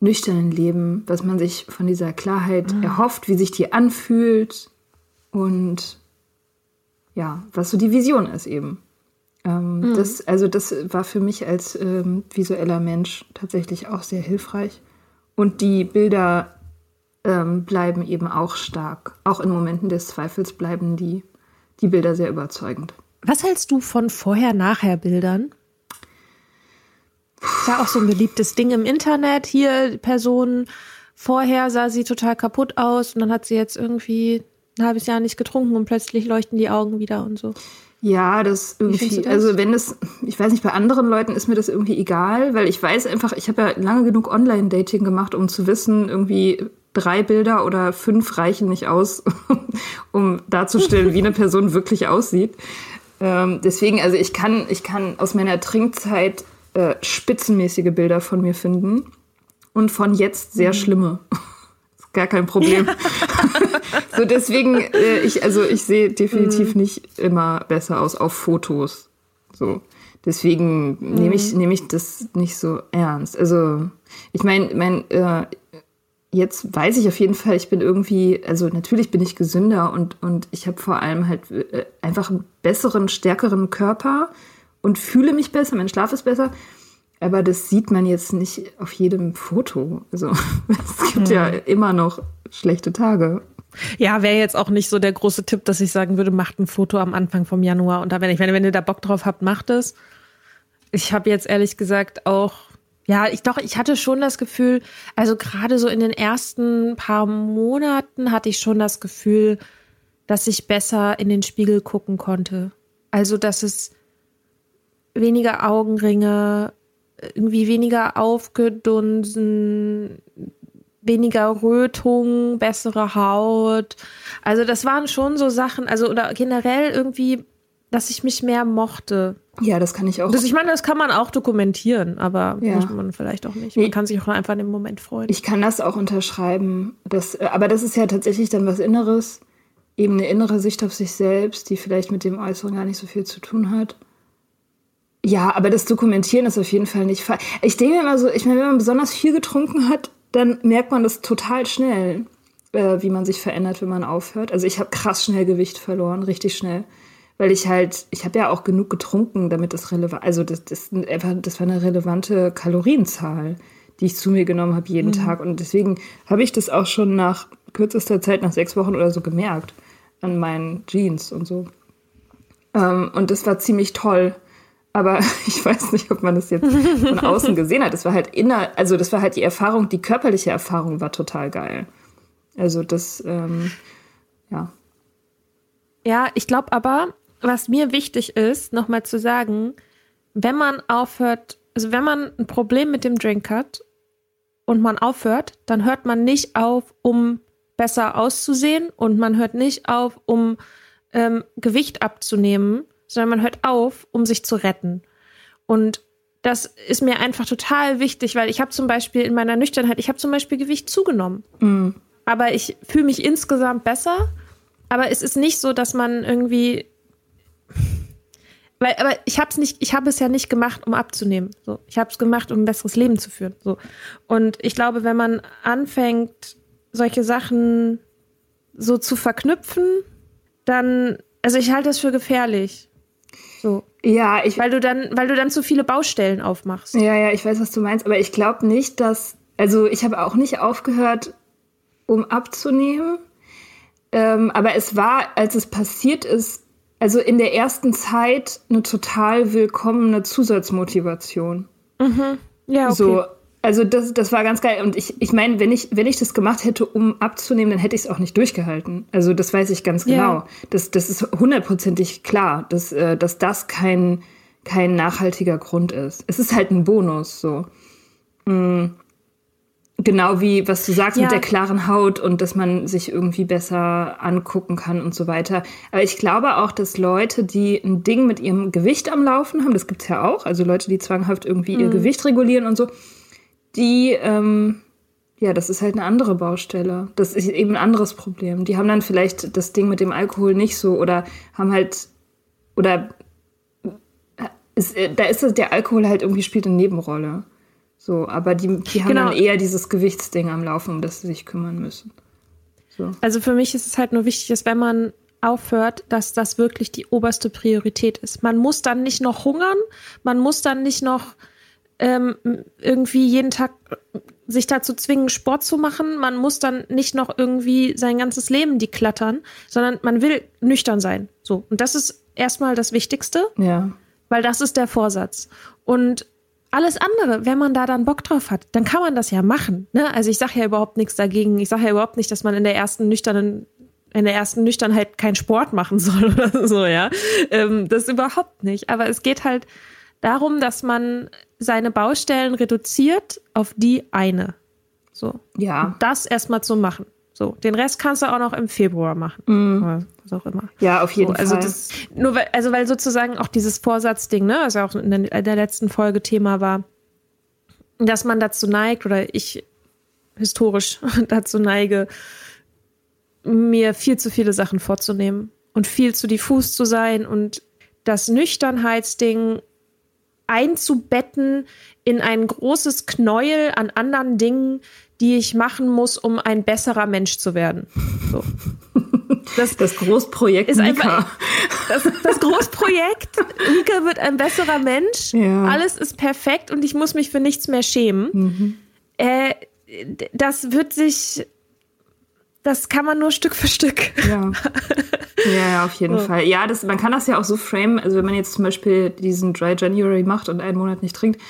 nüchternen Leben, was man sich von dieser Klarheit mhm. erhofft, wie sich die anfühlt und ja, was so die Vision ist eben. Ähm, mhm. das, also das war für mich als ähm, visueller Mensch tatsächlich auch sehr hilfreich. Und die Bilder ähm, bleiben eben auch stark. Auch in Momenten des Zweifels bleiben die, die Bilder sehr überzeugend.
Was hältst du von Vorher-Nachher-Bildern? Ist ja auch so ein beliebtes Ding im Internet. Hier, Person, vorher sah sie total kaputt aus und dann hat sie jetzt irgendwie ein halbes Jahr nicht getrunken und plötzlich leuchten die Augen wieder und so.
Ja, das irgendwie, das? also wenn es, ich weiß nicht, bei anderen Leuten ist mir das irgendwie egal, weil ich weiß einfach, ich habe ja lange genug Online-Dating gemacht, um zu wissen, irgendwie drei Bilder oder fünf reichen nicht aus, um darzustellen, wie eine Person wirklich aussieht. Ähm, deswegen, also ich kann, ich kann aus meiner Trinkzeit äh, spitzenmäßige Bilder von mir finden und von jetzt sehr mhm. schlimme. ist gar kein Problem. so deswegen, äh, ich, also ich sehe definitiv mhm. nicht immer besser aus auf Fotos. So. Deswegen mhm. nehme ich, nehm ich das nicht so ernst. Also, ich meine, mein, äh, jetzt weiß ich auf jeden Fall, ich bin irgendwie, also natürlich bin ich gesünder und, und ich habe vor allem halt äh, einfach einen besseren, stärkeren Körper und fühle mich besser, mein Schlaf ist besser. Aber das sieht man jetzt nicht auf jedem Foto. Also es gibt hm. ja immer noch schlechte Tage.
Ja, wäre jetzt auch nicht so der große Tipp, dass ich sagen würde, macht ein Foto am Anfang vom Januar. Und da, wenn ich, wenn, wenn ihr da Bock drauf habt, macht es. Ich habe jetzt ehrlich gesagt auch Ja, ich doch, ich hatte schon das Gefühl, also gerade so in den ersten paar Monaten hatte ich schon das Gefühl, dass ich besser in den Spiegel gucken konnte. Also, dass es weniger Augenringe, irgendwie weniger aufgedunsen, weniger Rötung, bessere Haut. Also das waren schon so Sachen, also oder generell irgendwie, dass ich mich mehr mochte.
Ja, das kann ich auch.
Das, ich meine, das kann man auch dokumentieren, aber
Ja.
muss man vielleicht auch nicht. Man
Nee.
kann sich auch einfach in dem Moment freuen.
Ich kann das auch unterschreiben. Das, äh, aber das ist ja tatsächlich dann was Inneres. Eben eine innere Sicht auf sich selbst, die vielleicht mit dem Äußeren gar nicht so viel zu tun hat. Ja, aber das Dokumentieren ist auf jeden Fall nicht falsch. Ich denke immer so, ich meine, wenn man besonders viel getrunken hat, dann merkt man das total schnell, äh, wie man sich verändert, wenn man aufhört. Also ich habe krass schnell Gewicht verloren, richtig schnell. Weil ich halt, ich habe ja auch genug getrunken, damit es relevant, also das, das, das war eine relevante Kalorienzahl, die ich zu mir genommen habe jeden Tag. Und deswegen habe ich das auch schon nach kürzester Zeit, nach sechs Wochen oder so gemerkt, an meinen Jeans und so. Ähm, und das war ziemlich toll. Aber ich weiß nicht, ob man das jetzt von außen gesehen hat. Das war halt inner, also das war halt die Erfahrung, die körperliche Erfahrung war total geil. Also das, ähm, ja.
Ja, ich glaube aber, was mir wichtig ist, nochmal zu sagen, wenn man aufhört, also wenn man ein Problem mit dem Drink hat und man aufhört, dann hört man nicht auf, um besser auszusehen und man hört nicht auf, um ähm, Gewicht abzunehmen, sondern man hört auf, um sich zu retten. Und das ist mir einfach total wichtig, weil ich habe zum Beispiel in meiner Nüchternheit, ich habe zum Beispiel Gewicht zugenommen. Aber ich fühle mich insgesamt besser. Aber es ist nicht so, dass man irgendwie. Weil, aber ich habe es nicht, ich habe es ja nicht gemacht, um abzunehmen. So, ich habe es gemacht, um ein besseres Leben zu führen. So. Und ich glaube, wenn man anfängt, solche Sachen so zu verknüpfen, dann, also ich halte das für gefährlich. So.
Ja, ich,
Weil du dann, weil du dann zu viele Baustellen aufmachst.
Ja, ja, ich weiß, was du meinst, aber ich glaube nicht, dass. Also, ich habe auch nicht aufgehört, um abzunehmen. Ähm, aber es war, als es passiert ist, also in der ersten Zeit eine total willkommene Zusatzmotivation.
Ja, okay.
So, also das, das war ganz geil. Und ich, ich meine, wenn ich, wenn ich das gemacht hätte, um abzunehmen, dann hätte ich es auch nicht durchgehalten. Also das weiß ich ganz genau.
Ja.
Das, das ist hundertprozentig klar, dass, äh, dass das kein, kein nachhaltiger Grund ist. Es ist halt ein Bonus, so. Mm. Genau wie, was du sagst
Ja.
mit der klaren Haut und dass man sich irgendwie besser angucken kann und so weiter. Aber ich glaube auch, dass Leute, die ein Ding mit ihrem Gewicht am Laufen haben, das gibt's ja auch, also Leute, die zwanghaft irgendwie
Mhm.
ihr Gewicht regulieren und so, die, ähm, ja, das ist halt eine andere Baustelle. Das ist eben ein anderes Problem. Die haben dann vielleicht das Ding mit dem Alkohol nicht so oder haben halt, oder ist, äh, da ist es, der Alkohol halt irgendwie spielt eine Nebenrolle. So, aber die, die haben
Genau.
dann eher dieses Gewichtsding am Laufen, um das sie sich kümmern müssen. So.
Also für mich ist es halt nur wichtig, dass wenn man aufhört, dass das wirklich die oberste Priorität ist. Man muss dann nicht noch hungern, man muss dann nicht noch ähm, irgendwie jeden Tag sich dazu zwingen, Sport zu machen. Man muss dann nicht noch irgendwie sein ganzes Leben deklattern, sondern man will nüchtern sein. So. Und das ist erstmal das Wichtigste,
Ja.
weil das ist der Vorsatz. Und alles andere, wenn man da dann Bock drauf hat, dann kann man das ja machen. Ne? Also ich sage ja überhaupt nichts dagegen. Ich sage ja überhaupt nicht, dass man in der ersten nüchternen in der ersten Nüchternheit keinen Sport machen soll oder so, ja. Ähm, das überhaupt nicht. Aber es geht halt darum, dass man seine Baustellen reduziert auf die eine. So.
Ja.
Das erstmal zu machen. So. Den Rest kannst du auch noch im Februar machen. Oder was auch immer.
Ja, auf jeden
So, also
Fall.
das, nur weil, also weil sozusagen auch dieses Vorsatzding, ne, also auch in der, in der letzten Folge Thema war, dass man dazu neigt oder ich historisch dazu neige, mir viel zu viele Sachen vorzunehmen und viel zu diffus zu sein und das Nüchternheitsding einzubetten in ein großes Knäuel an anderen Dingen, die ich machen muss, um ein besserer Mensch zu werden. So. Das,
das Großprojekt
ist
Mika.
einfach das, das Großprojekt. Mika wird ein besserer Mensch.
Ja.
Alles ist perfekt und ich muss mich für nichts mehr schämen. Äh, d- das wird sich, das kann man nur Stück für Stück.
Ja. ja, auf jeden Fall. Ja, das, man kann das ja auch so framen, also wenn man jetzt zum Beispiel diesen Dry January macht und einen Monat nicht trinkt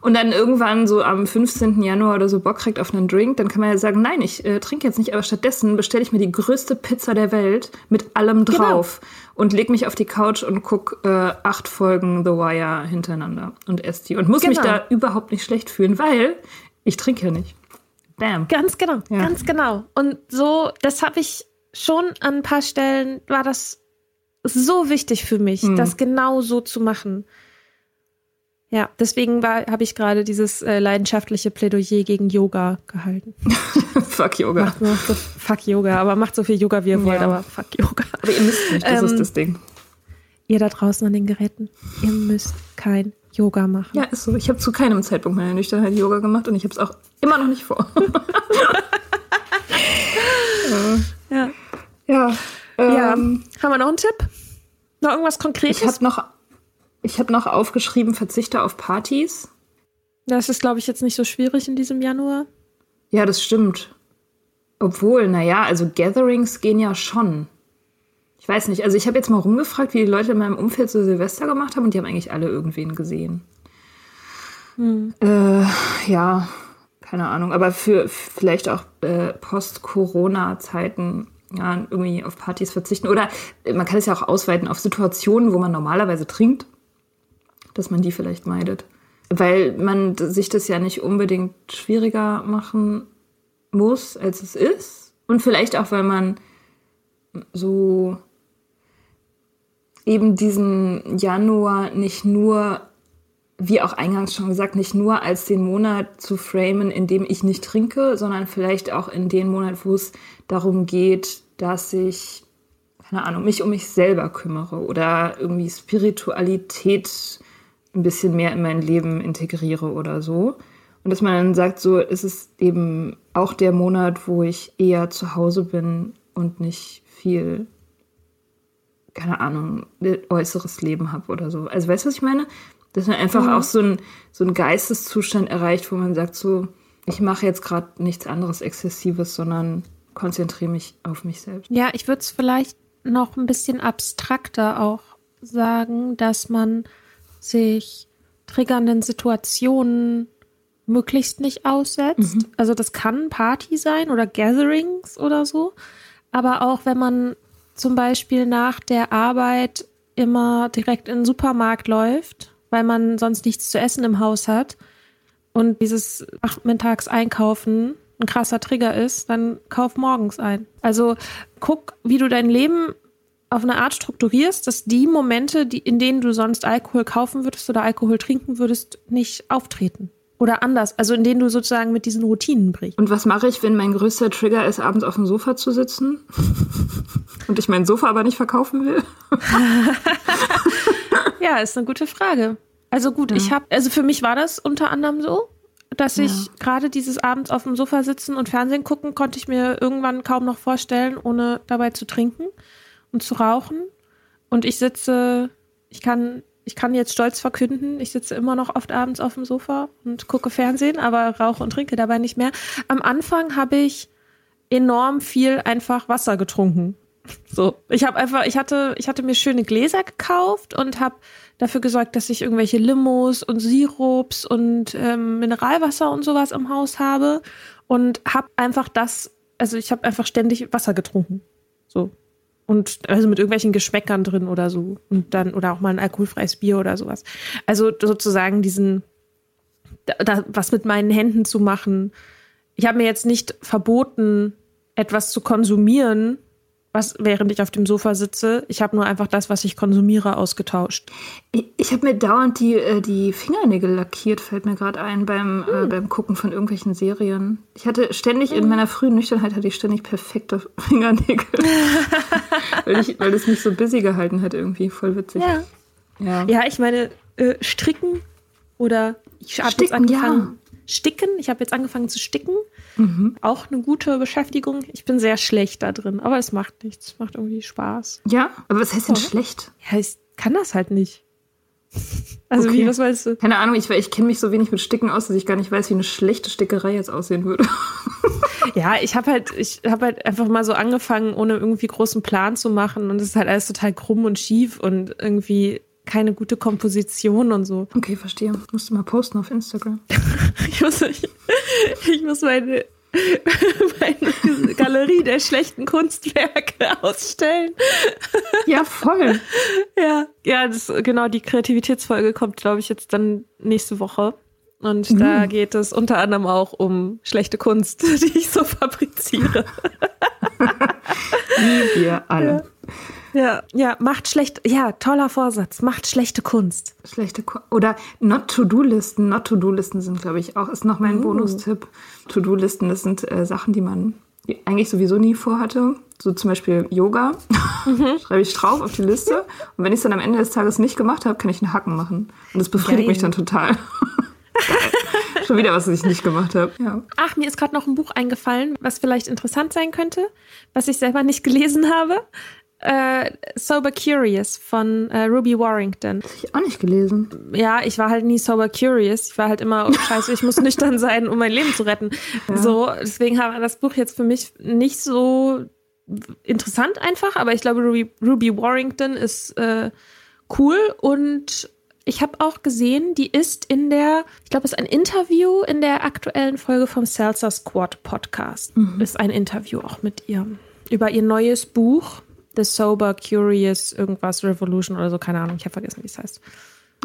und dann irgendwann so am 15. Januar oder so Bock kriegt auf einen Drink, dann kann man ja sagen, nein, ich äh, trinke jetzt nicht, aber stattdessen bestelle ich mir die größte Pizza der Welt mit allem
Genau.
drauf und leg mich auf die Couch und guck äh, acht Folgen The Wire hintereinander und esse die und muss mich
Genau.
da überhaupt nicht schlecht fühlen, weil ich trinke ja nicht. Bam.
Ganz genau,
Ja.
ganz genau. Und so, das habe ich schon an ein paar Stellen, war das so wichtig für mich,
Mhm.
das genau so zu machen. Ja, deswegen habe ich gerade dieses äh, leidenschaftliche Plädoyer gegen Yoga gehalten.
Fuck Yoga.
So, fuck Yoga, aber macht so viel Yoga, wie ihr wollt,
Ja.
aber fuck Yoga.
Aber ihr müsst nicht, das
Ähm,
ist das Ding.
Ihr da draußen an den Geräten, ihr müsst kein Yoga machen.
Ja, ist so. Ich habe zu keinem Zeitpunkt meiner Nüchternheit Yoga gemacht und ich habe es auch immer noch nicht vor.
Ja.
ja.
ja.
Ähm,
Haben wir noch einen Tipp? Noch irgendwas
ich
Konkretes?
habe noch, ich hab noch aufgeschrieben, verzichte auf Partys.
Das ist, glaube ich, jetzt nicht so schwierig in diesem Januar.
Ja, das stimmt. Obwohl, naja, also Gatherings gehen ja schon. Ich weiß nicht, also ich habe jetzt mal rumgefragt, wie die Leute in meinem Umfeld so Silvester gemacht haben und die haben eigentlich alle irgendwen gesehen. Äh, ja, keine Ahnung, aber für vielleicht auch äh, Post-Corona-Zeiten ja, irgendwie auf Partys verzichten. Oder äh, man kann es ja auch ausweiten auf Situationen, wo man normalerweise trinkt, dass man die vielleicht meidet. Weil man sich das ja nicht unbedingt schwieriger machen muss, als es ist. Und vielleicht auch, weil man so eben diesen Januar nicht nur, wie auch eingangs schon gesagt, nicht nur als den Monat zu framen, in dem ich nicht trinke, sondern vielleicht auch in den Monat, wo es darum geht, dass ich, keine Ahnung, mich um mich selber kümmere oder irgendwie Spiritualität ein bisschen mehr in mein Leben integriere oder so. Und dass man dann sagt, so, es ist eben auch der Monat, wo ich eher zu Hause bin und nicht viel, keine Ahnung, äußeres Leben habe oder so. Also weißt du, was ich meine? Dass man einfach auch so ein so einen Geisteszustand erreicht, wo man sagt, so, ich mache jetzt gerade nichts anderes Exzessives, sondern konzentriere mich auf mich selbst.
Ja, ich würde es vielleicht noch ein bisschen abstrakter auch sagen, dass man sich triggernden Situationen möglichst nicht aussetzt. Also das kann Party sein oder Gatherings oder so. Aber auch wenn man zum Beispiel nach der Arbeit immer direkt in den Supermarkt läuft, weil man sonst nichts zu essen im Haus hat und dieses nachmittags einkaufen ein krasser Trigger ist, dann kauf morgens ein. Also guck, wie du dein Leben auf eine Art strukturierst, dass die Momente, die, in denen du sonst Alkohol kaufen würdest oder Alkohol trinken würdest, nicht auftreten. Oder anders, also in denen du sozusagen mit diesen Routinen brichst.
Und was mache ich, wenn mein größter Trigger ist, abends auf dem Sofa zu sitzen und ich mein Sofa aber nicht verkaufen will?
Ja, ist eine gute Frage. Also gut, ich habe, also für mich war das unter anderem so, dass ich gerade dieses abends auf dem Sofa sitzen und Fernsehen gucken, konnte ich mir irgendwann kaum noch vorstellen, ohne dabei zu trinken und zu rauchen. Und ich sitze, ich kann, ich kann jetzt stolz verkünden, ich sitze immer noch oft abends auf dem Sofa und gucke Fernsehen, aber rauche und trinke dabei nicht mehr. Am Anfang habe ich enorm viel einfach Wasser getrunken. So, ich habe einfach, ich hatte, ich hatte mir schöne Gläser gekauft und habe dafür gesorgt, dass ich irgendwelche Limos und Sirups und ähm, Mineralwasser und sowas im Haus habe und habe einfach das, also ich habe einfach ständig Wasser getrunken, so und also mit irgendwelchen Geschmäckern drin oder so und dann oder auch mal ein alkoholfreies Bier oder sowas. Also sozusagen diesen, da, was mit meinen Händen zu machen. Ich habe mir jetzt nicht verboten, etwas zu konsumieren, was während ich auf dem Sofa sitze. Ich habe nur einfach das, was ich konsumiere, ausgetauscht.
Ich, ich habe mir dauernd die, äh, die Fingernägel lackiert, fällt mir gerade ein, beim, äh, beim Gucken von irgendwelchen Serien. Ich hatte ständig, in meiner frühen Nüchternheit hatte ich ständig perfekte Fingernägel. weil, ich, weil es mich so busy gehalten hat irgendwie. Voll witzig.
Ja.
Ja.
Ja, ich meine, äh, stricken oder ich habe jetzt angefangen. Sticken, ich habe jetzt angefangen zu sticken. Auch eine gute Beschäftigung. Ich bin sehr schlecht da drin, aber es macht nichts. Macht irgendwie Spaß.
Ja, aber was heißt denn schlecht?
Ja, ich kann das halt nicht. Also
Okay.
wie, was weißt du?
Keine Ahnung, ich, ich kenne mich so wenig mit Sticken aus, dass ich gar nicht weiß, wie eine schlechte Stickerei jetzt aussehen würde.
Ja, ich habe halt, ich habe halt einfach mal so angefangen, ohne irgendwie großen Plan zu machen und es ist halt alles total krumm und schief und irgendwie keine gute Komposition und so.
Okay, verstehe. Musst du mal posten auf Instagram.
ich, muss, ich, ich muss meine, meine Galerie der schlechten Kunstwerke ausstellen.
Ja, voll.
Ja, ja, das, genau, die Kreativitätsfolge kommt, glaube ich, jetzt dann nächste Woche. Und mhm. da geht es unter anderem auch um schlechte Kunst, die ich so fabriziere.
Wie wir alle.
Ja. ja, macht schlecht, ja, toller Vorsatz, macht schlechte Kunst.
Schlechte Kunst. Oder Not-To-Do-Listen. Not-To-Do-Listen sind, glaube ich, auch, ist noch mein uh. Bonustipp. To-Do-Listen, das sind äh, Sachen, die man eigentlich sowieso nie vorhatte. So zum Beispiel Yoga. Mhm. Schreibe ich drauf auf die Liste. Und wenn ich es dann am Ende des Tages nicht gemacht habe, kann ich einen Hacken machen. Und das befriedigt Geil. mich dann total. Schon wieder was, was ich nicht gemacht habe. Ja.
Ach, mir ist gerade noch ein Buch eingefallen, was vielleicht interessant sein könnte, was ich selber nicht gelesen habe. Äh, Sober Curious von äh, Ruby Warrington.
Das habe ich auch nicht gelesen.
Ja, ich war halt nie sober curious. Ich war halt immer, oh, scheiße, ich muss nüchtern sein, um mein Leben zu retten. Ja. So, deswegen war das Buch jetzt für mich nicht so interessant einfach, aber ich glaube, Ruby, Ruby Warrington ist äh, cool und ich habe auch gesehen, die ist in der, ich glaube, es ist ein Interview in der aktuellen Folge vom Salsa Squad Podcast. Mhm. Ist ein Interview auch mit ihr über ihr neues Buch, The Sober Curious irgendwas Revolution oder so, keine Ahnung, ich habe vergessen, wie es heißt.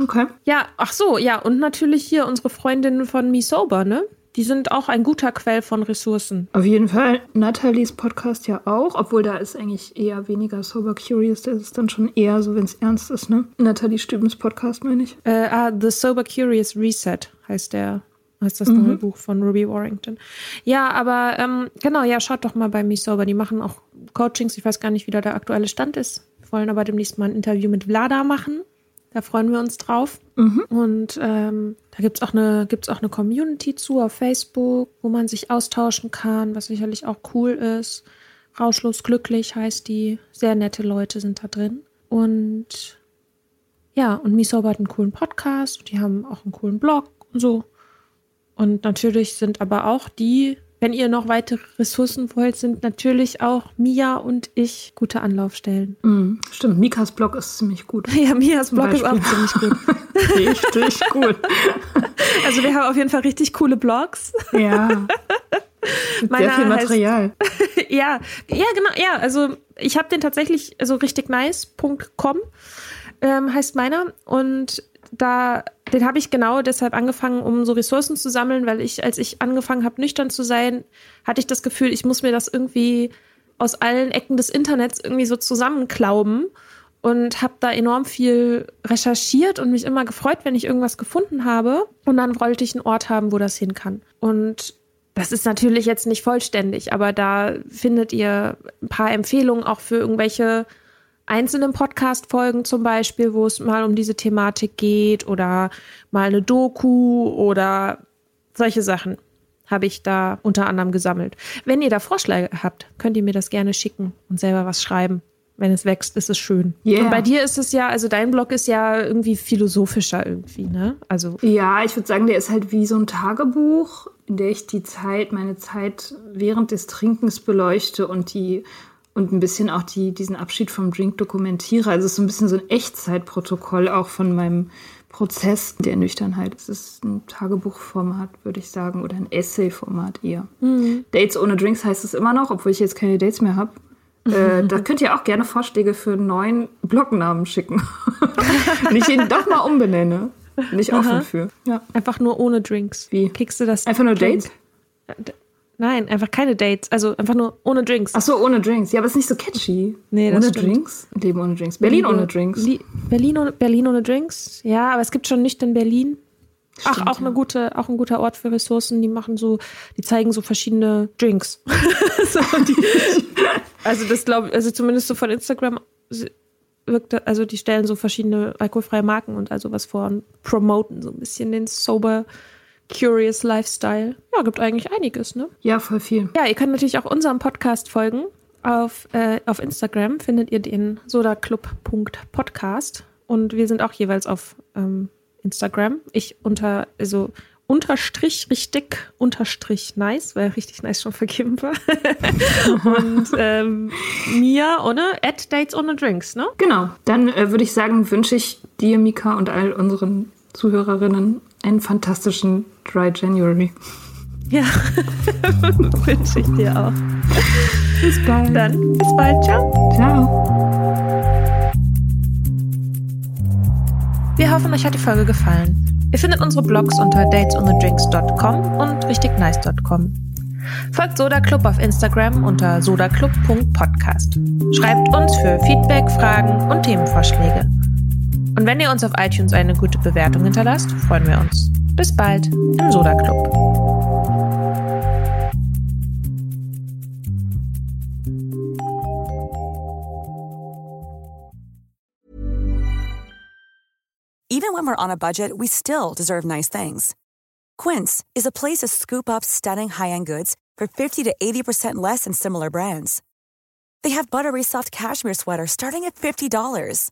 Okay.
Ja, ach so, ja, und natürlich hier unsere Freundin von Me Sober, ne? Die sind auch ein guter Quell von Ressourcen.
Auf jeden Fall. Nathalies Podcast ja auch, obwohl da ist eigentlich eher weniger Sober Curious. Da ist es dann schon eher so, wenn es ernst ist, ne? Nathalie Stübens Podcast, meine ich.
Äh, ah, The Sober Curious Reset heißt der. Heißt das mhm. neue Buch von Ruby Warrington. Ja, aber ähm, genau, ja, schaut doch mal bei Me Sober. Die machen auch Coachings. Ich weiß gar nicht, wie da der aktuelle Stand ist. Wir wollen aber demnächst mal ein Interview mit Vlada machen. Da freuen wir uns drauf. Mhm. Und ähm, da gibt es auch, eine, auch eine Community zu auf Facebook, wo man sich austauschen kann, was sicherlich auch cool ist. Rauschlos glücklich heißt die. Sehr nette Leute sind da drin. Und ja, und Misoba hat einen coolen Podcast. Die haben auch einen coolen Blog und so. Und natürlich sind aber auch die wenn ihr noch weitere Ressourcen wollt, sind natürlich auch Mia und ich gute Anlaufstellen.
Mm, stimmt, Mikas Blog ist ziemlich gut.
Ja, Mias Blog ist auch ziemlich gut.
richtig gut.
Also wir haben auf jeden Fall richtig coole Blogs.
Ja. Sehr viel Material.
Heißt, ja, ja, genau, ja. Also ich habe den tatsächlich, also richtig nice.com ähm, heißt meiner. Und da, den habe ich genau deshalb angefangen, um so Ressourcen zu sammeln, weil ich, als ich angefangen habe, nüchtern zu sein, hatte ich das Gefühl, ich muss mir das irgendwie aus allen Ecken des Internets irgendwie so zusammenklauben und habe da enorm viel recherchiert und mich immer gefreut, wenn ich irgendwas gefunden habe. Und dann wollte ich einen Ort haben, wo das hin kann. Und das ist natürlich jetzt nicht vollständig, aber da findet ihr ein paar Empfehlungen auch für irgendwelche einzelnen Podcast-Folgen zum Beispiel, wo es mal um diese Thematik geht oder mal eine Doku oder solche Sachen habe ich da unter anderem gesammelt. Wenn ihr da Vorschläge habt, könnt ihr mir das gerne schicken und selber was schreiben. Wenn es wächst, ist es schön. Yeah. Und bei dir ist es ja, also dein Blog ist ja irgendwie philosophischer irgendwie, ne? Also
ja, ich würde sagen, der ist halt wie so ein Tagebuch, in der ich die Zeit, meine Zeit während des Trinkens beleuchte und die und ein bisschen auch die, diesen Abschied vom Drink dokumentiere. Also es ist so ein bisschen so ein Echtzeitprotokoll auch von meinem Prozess der Nüchternheit. Es ist ein Tagebuchformat, würde ich sagen, oder ein Essayformat eher. Mhm. Dates ohne Drinks heißt es immer noch, obwohl ich jetzt keine Dates mehr habe. Äh, da könnt ihr auch gerne Vorschläge für einen neuen Blognamen schicken. Wenn ich ihn doch mal umbenenne. Bin ich offen für.
Ja. Einfach nur ohne Drinks.
Wie?
Kriegst du das?
Einfach nur Dates?
Nein, einfach keine Dates. Also einfach nur ohne Drinks.
Ach so, ohne Drinks. Ja, aber ist nicht so catchy.
Nee,
das
Ohne
stimmt. Drinks? Leben ohne Drinks. Berlin Liebe, ohne Drinks. Li
Berlin, ohne, Berlin ohne Drinks? Ja, aber es gibt schon nicht in Berlin. Stimmt, Ach, auch ja. eine gute, auch ein guter Ort für Ressourcen. Die machen so, die zeigen so verschiedene Drinks. so, die, also das glaube ich, also zumindest so von Instagram wirkt, also die stellen so verschiedene alkoholfreie Marken und also was vor und promoten so ein bisschen den sober Curious Lifestyle. Ja, gibt eigentlich einiges, ne?
Ja, voll viel.
Ja, ihr könnt natürlich auch unserem Podcast folgen. Auf, äh, auf Instagram findet ihr den sodaclub.podcast. Und wir sind auch jeweils auf ähm, Instagram. Ich unter, also unterstrich richtig unterstrich nice, weil richtig nice schon vergeben war. und ähm, mir ohne at Dates ohne Drinks, ne?
Genau. Dann äh, würde ich sagen, wünsche ich dir, Mika, und all unseren Zuhörerinnen einen fantastischen Dry January.
Ja, wünsche ich dir auch.
Bis bald.
Dann bis bald. Ciao.
Ciao.
Wir hoffen, euch hat die Folge gefallen. Ihr findet unsere Blogs unter datesonthedrinks.com und richtignice.com. Folgt Soda Club auf Instagram unter sodaclub.podcast. Schreibt uns für Feedback, Fragen und Themenvorschläge. Und wenn ihr uns auf iTunes eine gute Bewertung hinterlasst, freuen wir uns. Bis bald im Soda Club.
Even when we're on a budget, we still deserve nice things. Quince is a place to scoop up stunning high-end goods for 50 to 80% less than similar brands. They have buttery soft cashmere sweaters starting at $50,